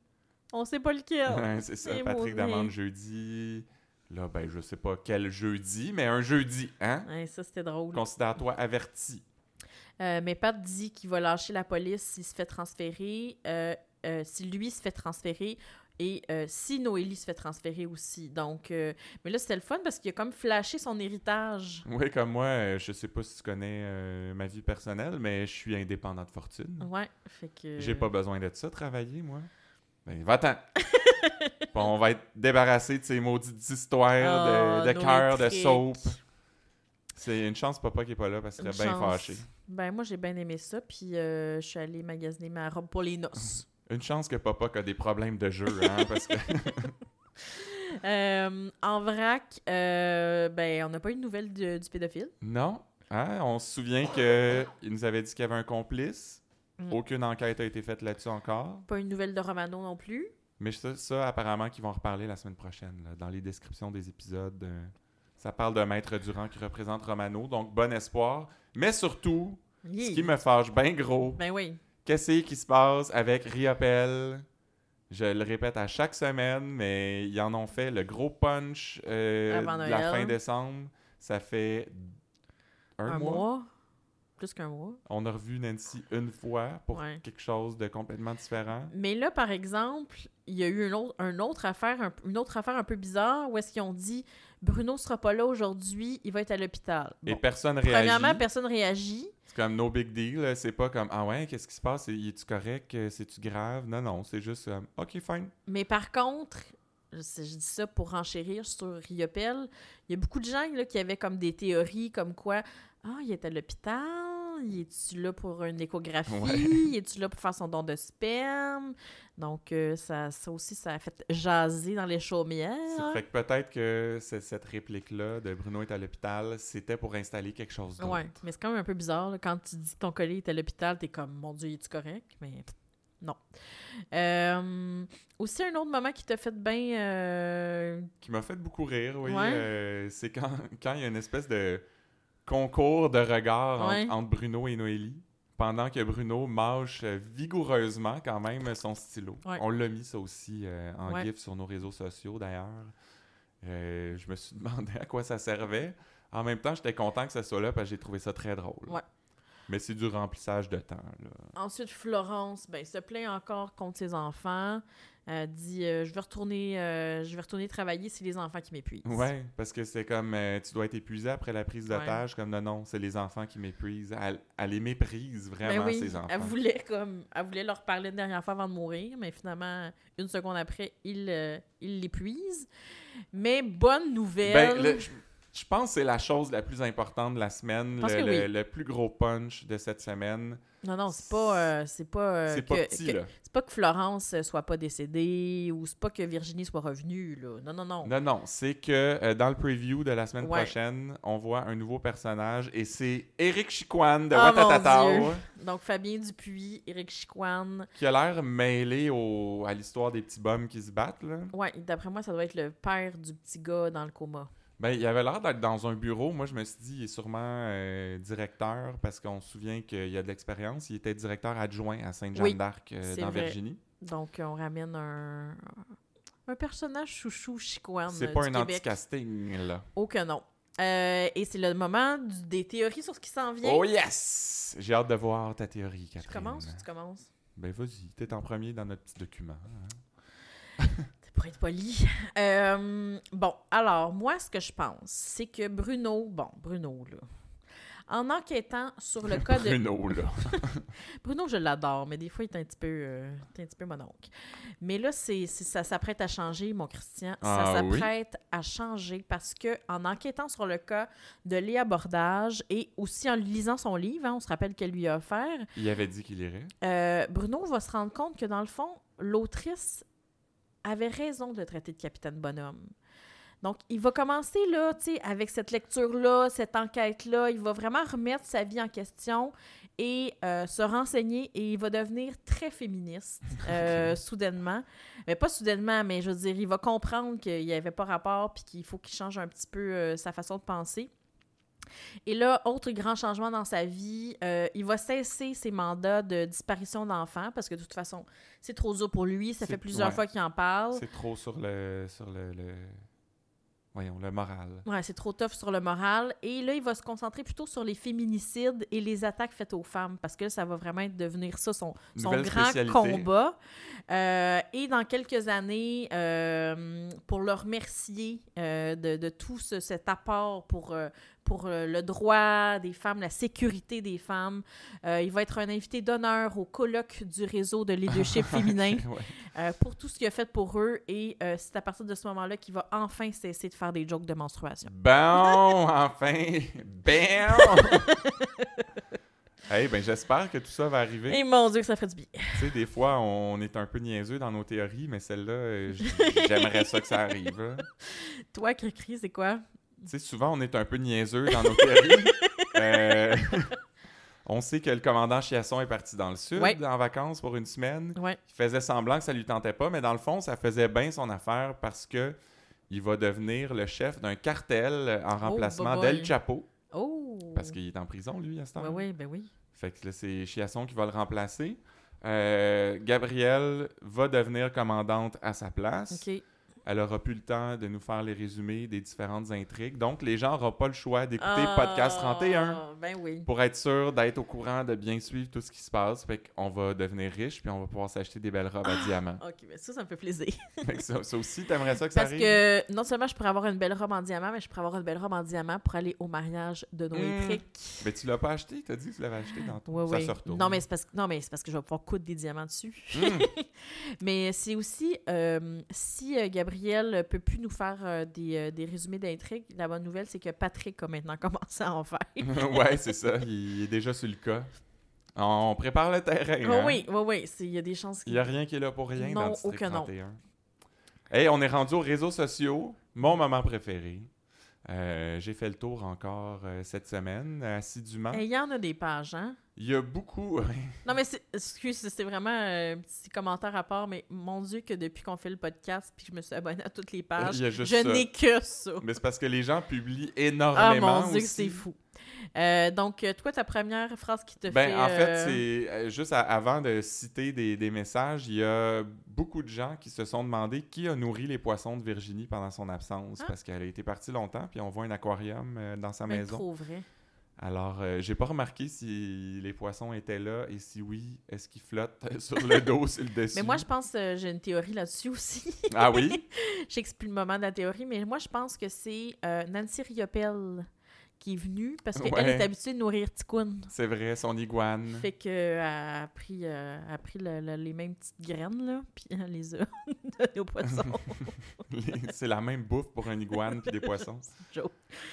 On sait pas lequel. C'est ça. Patrick demande jeudi. Là, ben, je sais pas quel jeudi, mais un jeudi, hein? Ouais, ça, c'était drôle. Considère-toi averti. Euh, mais Pat dit qu'il va lâcher la police s'il se fait transférer, euh, euh, si lui se fait transférer et si Noélie se fait transférer aussi. Donc, mais là, c'était le fun parce qu'il a comme flashé son héritage. Oui, comme moi, je sais pas si tu connais ma vie personnelle, mais je suis indépendant de fortune. Ouais, fait que... J'ai pas besoin de ça, travailler, moi. Ben, va-t'en. On va être débarrassé de ces maudites histoires Ah, de, de cœur, de soap. C'est une chance, papa, qui est pas là, parce qu'il serait bien fâché. Ben, moi, j'ai bien aimé ça, puis euh, je suis allée magasiner ma robe pour les noces. Une chance que papa a des problèmes de jeu, hein, parce que... Euh, en vrac, euh, ben, on n'a pas eu de nouvelles de- du pédophile. Non. Hein? On se souvient qu'il nous avait dit qu'il y avait un complice. Mm. Aucune enquête a été faite là-dessus encore. Pas une nouvelle de Romano non plus. Mais ça, ça, apparemment, qu'ils vont en reparler la semaine prochaine. là, dans les descriptions des épisodes, euh, ça parle de Maître Durand qui représente Romano. Donc, bon espoir. Mais surtout, ce qui me fâche bien gros, Ben oui. qu'est-ce qui se passe avec Riopel Je le répète à chaque semaine, mais ils en ont fait le gros punch euh, de la Noël. fin décembre. Ça fait un, Un mois? mois. Plus qu'un mois. On a revu Nancy une fois pour Ouais. quelque chose de complètement différent. Mais là, par exemple, il y a eu une autre, une autre affaire, un- une autre affaire un peu bizarre où est-ce qu'ils ont dit Bruno sera pas là aujourd'hui, il va être à l'hôpital. Et personne réagit. Premièrement, personne réagit. C'est comme no big deal. C'est pas comme Ah ouais, qu'est-ce qui se passe? Es-tu correct? Euh, C'est-tu grave? Non, non, c'est juste OK, fine. Mais par contre, je dis ça pour renchérir sur Riopel, il y a beaucoup de gens là, qui avaient comme des théories comme quoi Ah, il est à l'hôpital, il est-tu là pour une échographie, Ouais. il est-tu là pour faire son don de sperme? Donc, euh, ça, ça aussi, ça a fait jaser dans les chaumières. Fait que peut-être que cette réplique-là de Bruno est à l'hôpital, c'était pour installer quelque chose d'autre. Ouais, mais c'est quand même un peu bizarre. là. Quand tu dis que ton collègue est à l'hôpital, t'es comme, mon Dieu, es-tu correct? Mais non. Euh, aussi, un autre moment qui t'a fait bien. euh, Qui m'a fait beaucoup rire, oui. Ouais. C'est quand quand il y a une espèce de concours de regard entre, Ouais. entre Bruno et Noélie. Pendant que Bruno mâche euh, vigoureusement quand même son stylo. Ouais. On l'a mis ça aussi euh, en Ouais. gif sur nos réseaux sociaux d'ailleurs. Euh, je me suis demandé à quoi ça servait. En même temps, j'étais content que ça soit là parce que j'ai trouvé ça très drôle. Ouais. Mais c'est du remplissage de temps. Là. Ensuite, Florence, ben, se plaint encore contre ses enfants. Euh, dit euh, je vais retourner euh, je vais retourner travailler, c'est les enfants qui m'épuisent. Ouais, parce que c'est comme euh, tu dois être épuisé après la prise d'otage, comme non, non, c'est les enfants qui m'épuisent. Elle, elle les méprise Ben vraiment, oui, ces enfants. elle voulait comme elle voulait leur parler une dernière fois avant de mourir, mais finalement une seconde après, il il l'épuise. Mais bonne nouvelle. Ben, le- je, pense que c'est la chose la plus importante de la semaine, le, que le- oui. le plus gros punch de cette semaine. Non non, c'est pas euh, c'est pas euh, c'est pas que- petit, que- là. c'est pas que Florence euh, soit pas décédée ou c'est pas que Virginie soit revenue là. Non non non. Non, non, c'est que euh, dans le preview de la semaine Ouais. prochaine, on voit un nouveau personnage et c'est Eric Chiquan de Oh, Watatatao. Donc Fabien Dupuis, Éric Chiquan. qui a l'air mêlé au, à l'histoire des petits bums qui se battent. Là. Ouais, d'après moi, ça doit être le père du petit gars dans le coma. Ben, il avait l'air d'être dans un bureau. Moi, je me suis dit, il est sûrement euh, directeur parce qu'on se souvient qu'il a de l'expérience. Il était directeur adjoint à Sainte-Jeanne Oui, d'Arc euh, dans vrai. Virginie. Donc, on ramène un, un personnage chouchou chicoine C'est euh, pas du un anti-casting, là. Oh que non. Euh, et c'est le moment du- des théories sur ce qui s'en vient. Oh yes! J'ai hâte de voir ta théorie, tu Catherine. commences ou tu commences? Ben vas-y, t'es en premier dans notre petit document. hein? Pour être poli. Euh, bon, alors, moi, ce que je pense, c'est que Bruno, bon, Bruno, là, en enquêtant sur le cas de... Bruno, là. Bruno, je l'adore, mais des fois, il est un petit peu, euh, un petit peu mononcle. Mais là, c'est, ça s'apprête à changer, mon Christian. Ah ça oui? s'apprête à changer parce que en enquêtant sur le cas de Léa Bordage et aussi en lisant son livre, hein, on se rappelle qu'elle lui a offert, Il avait dit qu'il irait. euh, Bruno va se rendre compte que dans le fond, l'autrice avait raison de le traiter de capitaine bonhomme. Donc, il va commencer là, tu sais, avec cette lecture-là, cette enquête-là, il va vraiment remettre sa vie en question et euh, se renseigner et il va devenir très féministe euh, soudainement. Mais pas soudainement, mais je veux dire, il va comprendre qu'il n'y avait pas rapport puis qu'il faut qu'il change un petit peu euh, sa façon de penser. Et là, autre grand changement dans sa vie, euh, il va cesser ses mandats de disparition d'enfants parce que de toute façon, c'est trop dur pour lui. Ça fait plusieurs ouais. fois qu'il en parle. C'est trop sur le. sur le, le- Voyons, le moral. Ouais, c'est trop tough sur le moral. Et là, il va se concentrer plutôt sur les féminicides et les attaques faites aux femmes parce que ça va vraiment devenir ça son, son grand spécialité. combat. Euh, et dans quelques années, euh, pour le remercier euh, de, de tout ce- cet apport pour, pour euh, le droit des femmes, la sécurité des femmes, euh, il va être un invité d'honneur au colloque du réseau de leadership féminin Ouais. euh, pour tout ce qu'il a fait pour eux. Et euh, c'est à partir de ce moment-là qu'il va enfin cesser de faire des jokes de menstruation. Bon, enfin! Bam! hey, ben j'espère que tout ça va arriver. Et mon Dieu, que ça fait du bien. Tu sais, des fois, on est un peu niaiseux dans nos théories, mais celle-là, j'aimerais ça que ça arrive. là. Toi, Cricri, c'est quoi? Tu sais, souvent, on est un peu niaiseux dans nos théories. Euh, on sait que le commandant Chiasson est parti dans le sud Ouais. en vacances pour une semaine. Ouais. Il faisait semblant que ça lui tentait pas, mais dans le fond, ça faisait bien son affaire parce que il va devenir le chef d'un cartel en remplacement boboy. d'El Chapo. Oh! Parce qu'il est en prison, lui, à ce temps Oui, ben oui. Fait que là, c'est Chiasson qui va le remplacer. Euh, Gabrielle va devenir commandante à sa place. Elle aura plus le temps de nous faire les résumés des différentes intrigues. Donc, les gens n'auront pas le choix d'écouter Ah, Podcast 31 Ben oui. pour être sûr d'être au courant, de bien suivre tout ce qui se passe. Fait qu'on va devenir riche, puis on va pouvoir s'acheter des belles robes à diamants. OK, mais ça, ça me fait plaisir. Fait que ça, ça aussi, t'aimerais ça que ça Parce arrive? que non seulement je pourrais avoir une belle robe en diamant, mais je pourrais avoir une belle robe en diamant pour aller au mariage de Noé Hmm. Trick. Mais tu l'as pas acheté? T'as dit que tu l'avais acheté dans ton... Oui, ça oui. se retourne. Non, mais c'est parce que non, mais c'est parce que je vais pouvoir coudre des diamants dessus. Hmm. Mais c'est aussi euh, si euh, Gabriel peut plus nous faire euh, des, euh, des résumés d'intrigue, la bonne nouvelle c'est que Patrick a maintenant commencé à en faire. ouais, c'est ça. Il est déjà sur le cas. On prépare le terrain. Oh hein? oui, oui, oui, il y a des chances Il n'y a rien qui est là pour rien Non, dans le District aucun non. 31. Hey, on est rendu aux réseaux sociaux. Mon moment préféré. Euh, J'ai fait le tour encore euh, cette semaine, assidûment. Eh, Il y en a des pages, hein? Il y a beaucoup... Non, mais c'est- excuse, c'est vraiment euh, un petit commentaire à part, mais mon Dieu, que depuis qu'on fait le podcast puis que je me suis abonnée à toutes les pages, a juste je n'ai que ça. Mais c'est parce que les gens publient Ah énormément mon Dieu, c'est fou. Euh, donc, euh, toi, ta première phrase qui te Ben, fait. en fait, euh, c'est juste à- avant de citer des, des messages, il y a beaucoup de gens qui se sont demandé qui a nourri les poissons de Virginie pendant son absence Ah. parce qu'elle a été partie longtemps, puis on voit un aquarium dans sa ben, maison. trop vrai. Alors, euh, j'ai pas remarqué si les poissons étaient là et si oui, est-ce qu'ils flottent sur le dos, sur le dessus? Mais moi, je pense, euh, j'ai une théorie là-dessus aussi. Ah oui? J'explique le moment de la théorie, mais moi, je pense que c'est euh, Nancy Riopelle qui est venue parce qu'elle Ouais. est habituée de nourrir Ticoun. C'est vrai, son iguane. Fait que euh, a pris, euh, a pris le- le- les mêmes petites graines, là, puis elle les a données aux poissons. C'est la même bouffe pour un iguane puis des poissons.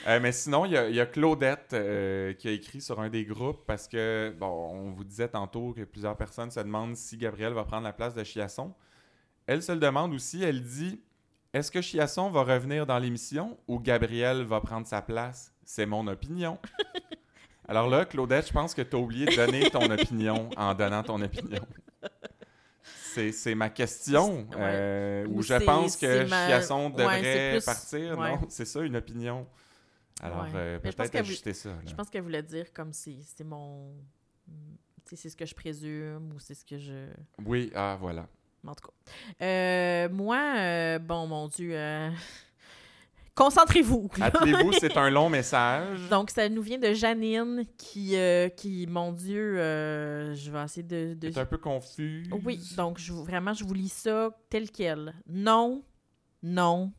Euh, mais sinon, il y, y a Claudette euh, qui a écrit sur un des groupes parce que, bon, on vous disait tantôt que plusieurs personnes se demandent si Gabriel va prendre la place de Chiasson. Elle se le demande aussi, elle dit Est-ce que Chiasson va revenir dans l'émission ou Gabriel va prendre sa place? C'est mon opinion. Alors là, Claudette, je pense que tu as oublié de donner ton opinion en donnant ton opinion. C'est ma question. Ouais. euh, Ou je pense que ma- Chiasson Ouais, devrait plus- partir. ouais. Non, c'est ça une opinion. Alors, Ouais. euh, peut-être ajuster ça. là. Je pense qu'elle voulait dire comme si c'est mon. C'est ce que je présume ou c'est ce que je. Oui, ah, voilà. En tout cas. Euh, moi, euh, bon, mon Dieu. Concentrez-vous. là. Attelez-vous, c'est un long message. Donc, ça nous vient de Janine qui, euh, qui mon Dieu, euh, je vais essayer de. de- C'est un peu confus. Oui, donc je, vraiment, je vous lis ça tel quel. Non, non.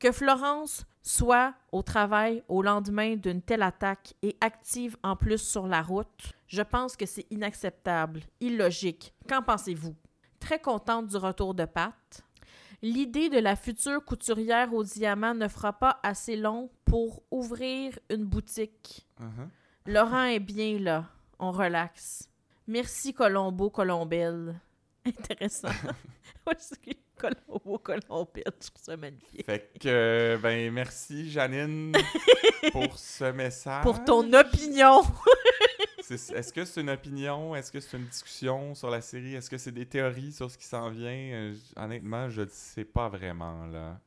Que Florence soit au travail au lendemain d'une telle attaque et active en plus sur la route, je pense que c'est inacceptable, illogique. Qu'en pensez-vous? Très contente du retour de Pat. L'idée de la future couturière au diamant ne fera pas assez long pour ouvrir une boutique. Uh-huh. Laurent est bien là. On relaxe. Merci Colombo Colombelle. Intéressant. Colombo Colombelle. Je trouve ça magnifique. Fait que, ben, merci, Janine, pour ce message. Pour ton opinion. Est-ce que c'est une opinion? Est-ce que c'est une discussion sur la série? Est-ce que c'est des théories sur ce qui s'en vient? Euh, honnêtement, je ne sais pas vraiment, là.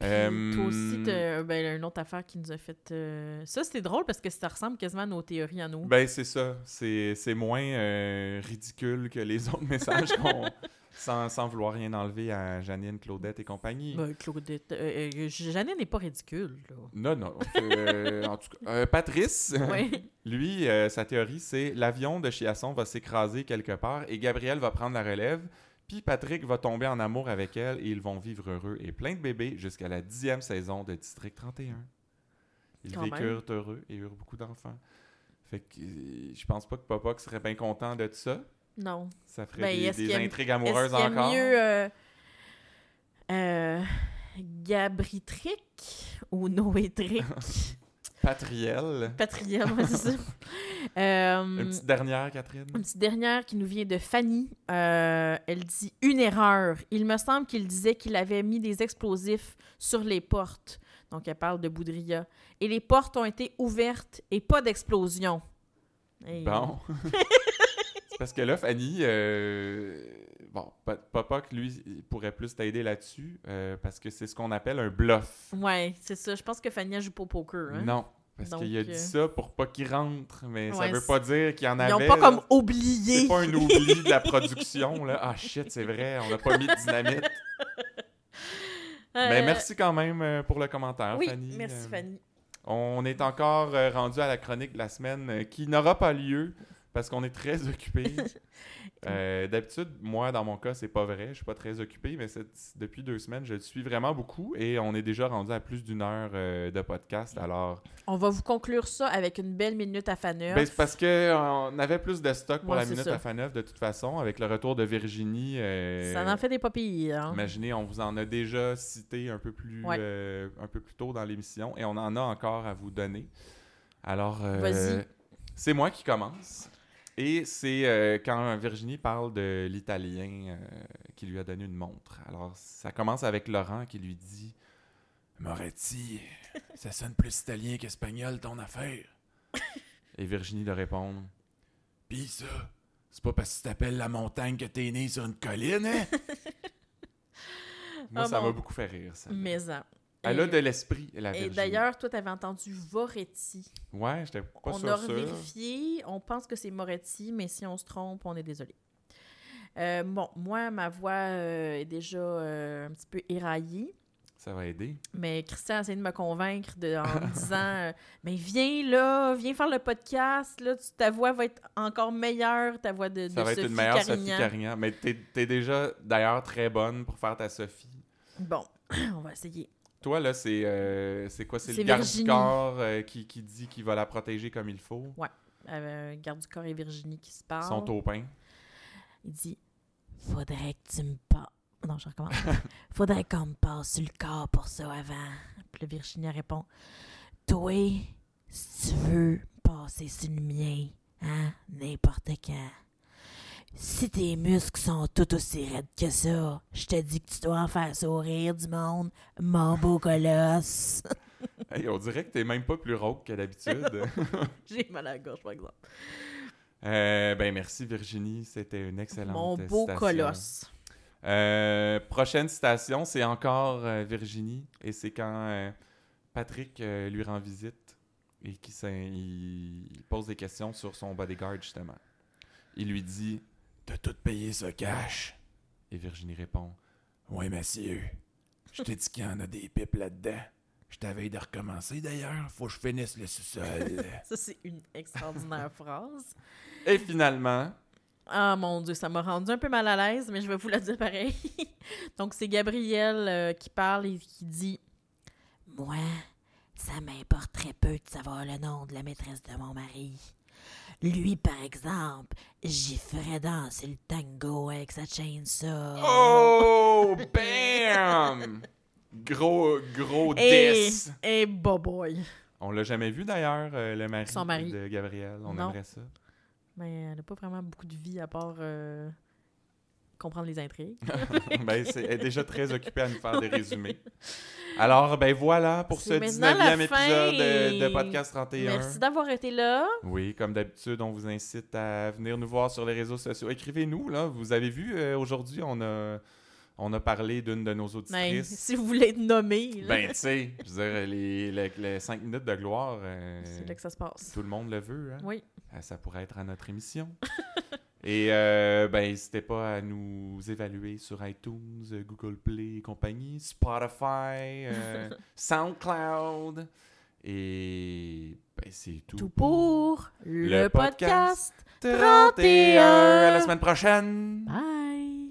Puis Euh, Toi aussi, t'as ben, une autre affaire qui nous a fait. euh, Ça, c'est drôle parce que ça ressemble quasiment à nos théories à nous. Ben, c'est ça. C'est c'est moins euh, ridicule que les autres messages qu'on... Sans, sans vouloir rien enlever à Janine, Claudette et compagnie. Ben, Claudette. euh, euh, Janine n'est pas ridicule. Là. Non, non. euh, en tout cas, euh, Patrice, lui, sa théorie, c'est l'avion de Chiasson va s'écraser quelque part et Gabriel va prendre la relève. Puis Patrick va tomber en amour avec elle et ils vont vivre heureux et plein de bébés jusqu'à la dixième saison de District 31. Ils Quand vécurent heureux et eurent beaucoup d'enfants. Fait que je pense pas que Papa serait bien content de ça. Non. Ça ferait Ben, des, est-ce des qu'il aime- intrigues Est-ce amoureuses a encore? mieux euh, euh, Gabritrick ou Noétrick? Patriel. Patriel, ouais, c'est ça. Euh, Une petite dernière, Catherine? une petite dernière qui nous vient de Fanny. Euh, elle dit une erreur. Il me semble qu'il disait qu'il avait mis des explosifs sur les portes. Donc, elle parle de Boudria. Et les portes ont été ouvertes et pas d'explosion. Bon. Parce que là, Fanny, euh, bon, que lui, il pourrait plus t'aider là-dessus, euh, parce que c'est ce qu'on appelle un bluff. Ouais, c'est ça. Je pense que Fanny elle joue pas au poker. Hein? Non. Parce qu'il a dit euh, ça pour pas qu'il rentre, mais ça Ouais, veut c'est- pas dire qu'il y en avait. Ils ont pas là. comme oublié. C'est pas un oubli de la production, là. Ah shit, c'est vrai, on n'a pas mis de dynamite. Euh, Mais merci quand même pour le commentaire, Oui, Fanny. merci Fanny. On est encore rendu à la chronique de la semaine qui n'aura pas lieu parce qu'on est très occupé. Euh, D'habitude, moi, dans mon cas, c'est pas vrai. Je suis pas très occupé, mais depuis deux semaines, je le suis vraiment beaucoup et on est déjà rendu à plus d'une heure euh, de podcast. Alors, On va vous conclure ça avec une belle minute à Faneuf. ben, c'est parce qu'on avait plus de stock pour Ouais, la minute ça. à Faneuf de toute façon avec le retour de Virginie. euh, Ça en fait des papilles. Hein? Imaginez, on vous en a déjà cité un peu plus, Ouais. euh, un peu plus tôt dans l'émission et on en a encore à vous donner. Alors, euh, Vas-y. c'est moi qui commence. Et c'est euh, quand Virginie parle de l'Italien euh, qui lui a donné une montre. Alors, ça commence avec Laurent qui lui dit Moretti, ça sonne plus italien qu'espagnol ton affaire. Et Virginie de répondre Pis ça, c'est pas parce que tu t'appelles la montagne que t'es né sur une colline, hein? Moi, Ah ça bon. m'a beaucoup fait rire, ça. Mais en. Elle Et- a de l'esprit, la Et Virginie. d'ailleurs, toi, t'avais entendu Voretti. Ouais, j'étais pas on sûr a sûr. revérifié. On pense que c'est Moretti, mais si on se trompe, on est désolé. Euh, bon, moi, ma voix euh, est déjà euh, un petit peu éraillée. Ça va aider. Mais Christian a essayé de me convaincre de, en me disant Mais viens là, viens faire le podcast. Là, tu- ta voix va être encore meilleure, ta voix de, Ça de va être une meilleure Carignan. Sophie Carignan. Mais t'es es déjà, d'ailleurs, très bonne pour faire ta Sophie. Bon, on va essayer. Toi, là, c'est euh, quoi? C'est le garde Virginie. du corps euh, qui, qui dit qu'il va la protéger comme il faut? Euh, garde du corps et Virginie qui se parlent. taupin. Il dit Faudrait que tu me passes. Non, je recommence. Faudrait qu'on me passe sur le corps pour ça avant. Puis Virginie répond Toi, si tu veux passer sur le mien, hein, n'importe quand. Si tes muscles sont tout aussi raides que ça, je te dis que tu dois en faire sourire du monde, mon beau colosse. Hey, on dirait que t'es même pas plus rauque que d'habitude. J'ai mal à la gorge, par exemple. Euh, ben merci Virginie, c'était une excellente Mon beau citation. colosse. Euh, prochaine citation, c'est encore euh, Virginie et c'est quand Patrick lui rend visite et qui il, il pose des questions sur son bodyguard justement. Il lui dit T'as tout payé ce cash Et Virginie répond Ouais, monsieur. Je t'ai dit qu'il y en a des pipes là-dedans. Je t'avais de recommencer d'ailleurs. Faut que je finisse le sous-sol. Ça, c'est une extraordinaire phrase. et finalement, Ah mon Dieu, ça m'a rendu un peu mal à l'aise, mais je vais vous la dire pareil. Donc, c'est Gabriel euh, qui parle et qui dit Moi, ça m'importe très peu de savoir le nom de la maîtresse de mon mari. Lui, par exemple, j'y ferais danser le tango avec sa chaîne ça. Oh, bam! Gros, gros Et, 10. et boy. On l'a jamais vu d'ailleurs, euh, le mari, Son mari. de Gabriel. On Non. aimerait ça. Mais elle n'a pas vraiment beaucoup de vie à part euh, comprendre les intrigues. ben, c'est, elle est déjà très occupée à nous faire des résumés. Alors, ben voilà pour ce C'est maintenant la 19e fin. épisode de, de Podcast 31. Merci d'avoir été là. Oui, comme d'habitude, on vous incite à venir nous voir sur les réseaux sociaux. Écrivez-nous, là. Vous avez vu, euh, aujourd'hui, on a, on a parlé d'une de nos Ben, auditrices. si vous voulez être nommé, là, Ben, tu sais, je veux dire, les, les, les cinq minutes de gloire, euh, c'est là que ça se passe. tout le monde le veut. Hein? Oui. Euh, Ça pourrait être à notre émission. Et euh, ben, n'hésitez pas à nous évaluer sur iTunes, Google Play et compagnie, Spotify, euh, SoundCloud. Et ben, c'est tout, Tout pour le, le podcast podcast. 31. À la semaine prochaine. Bye.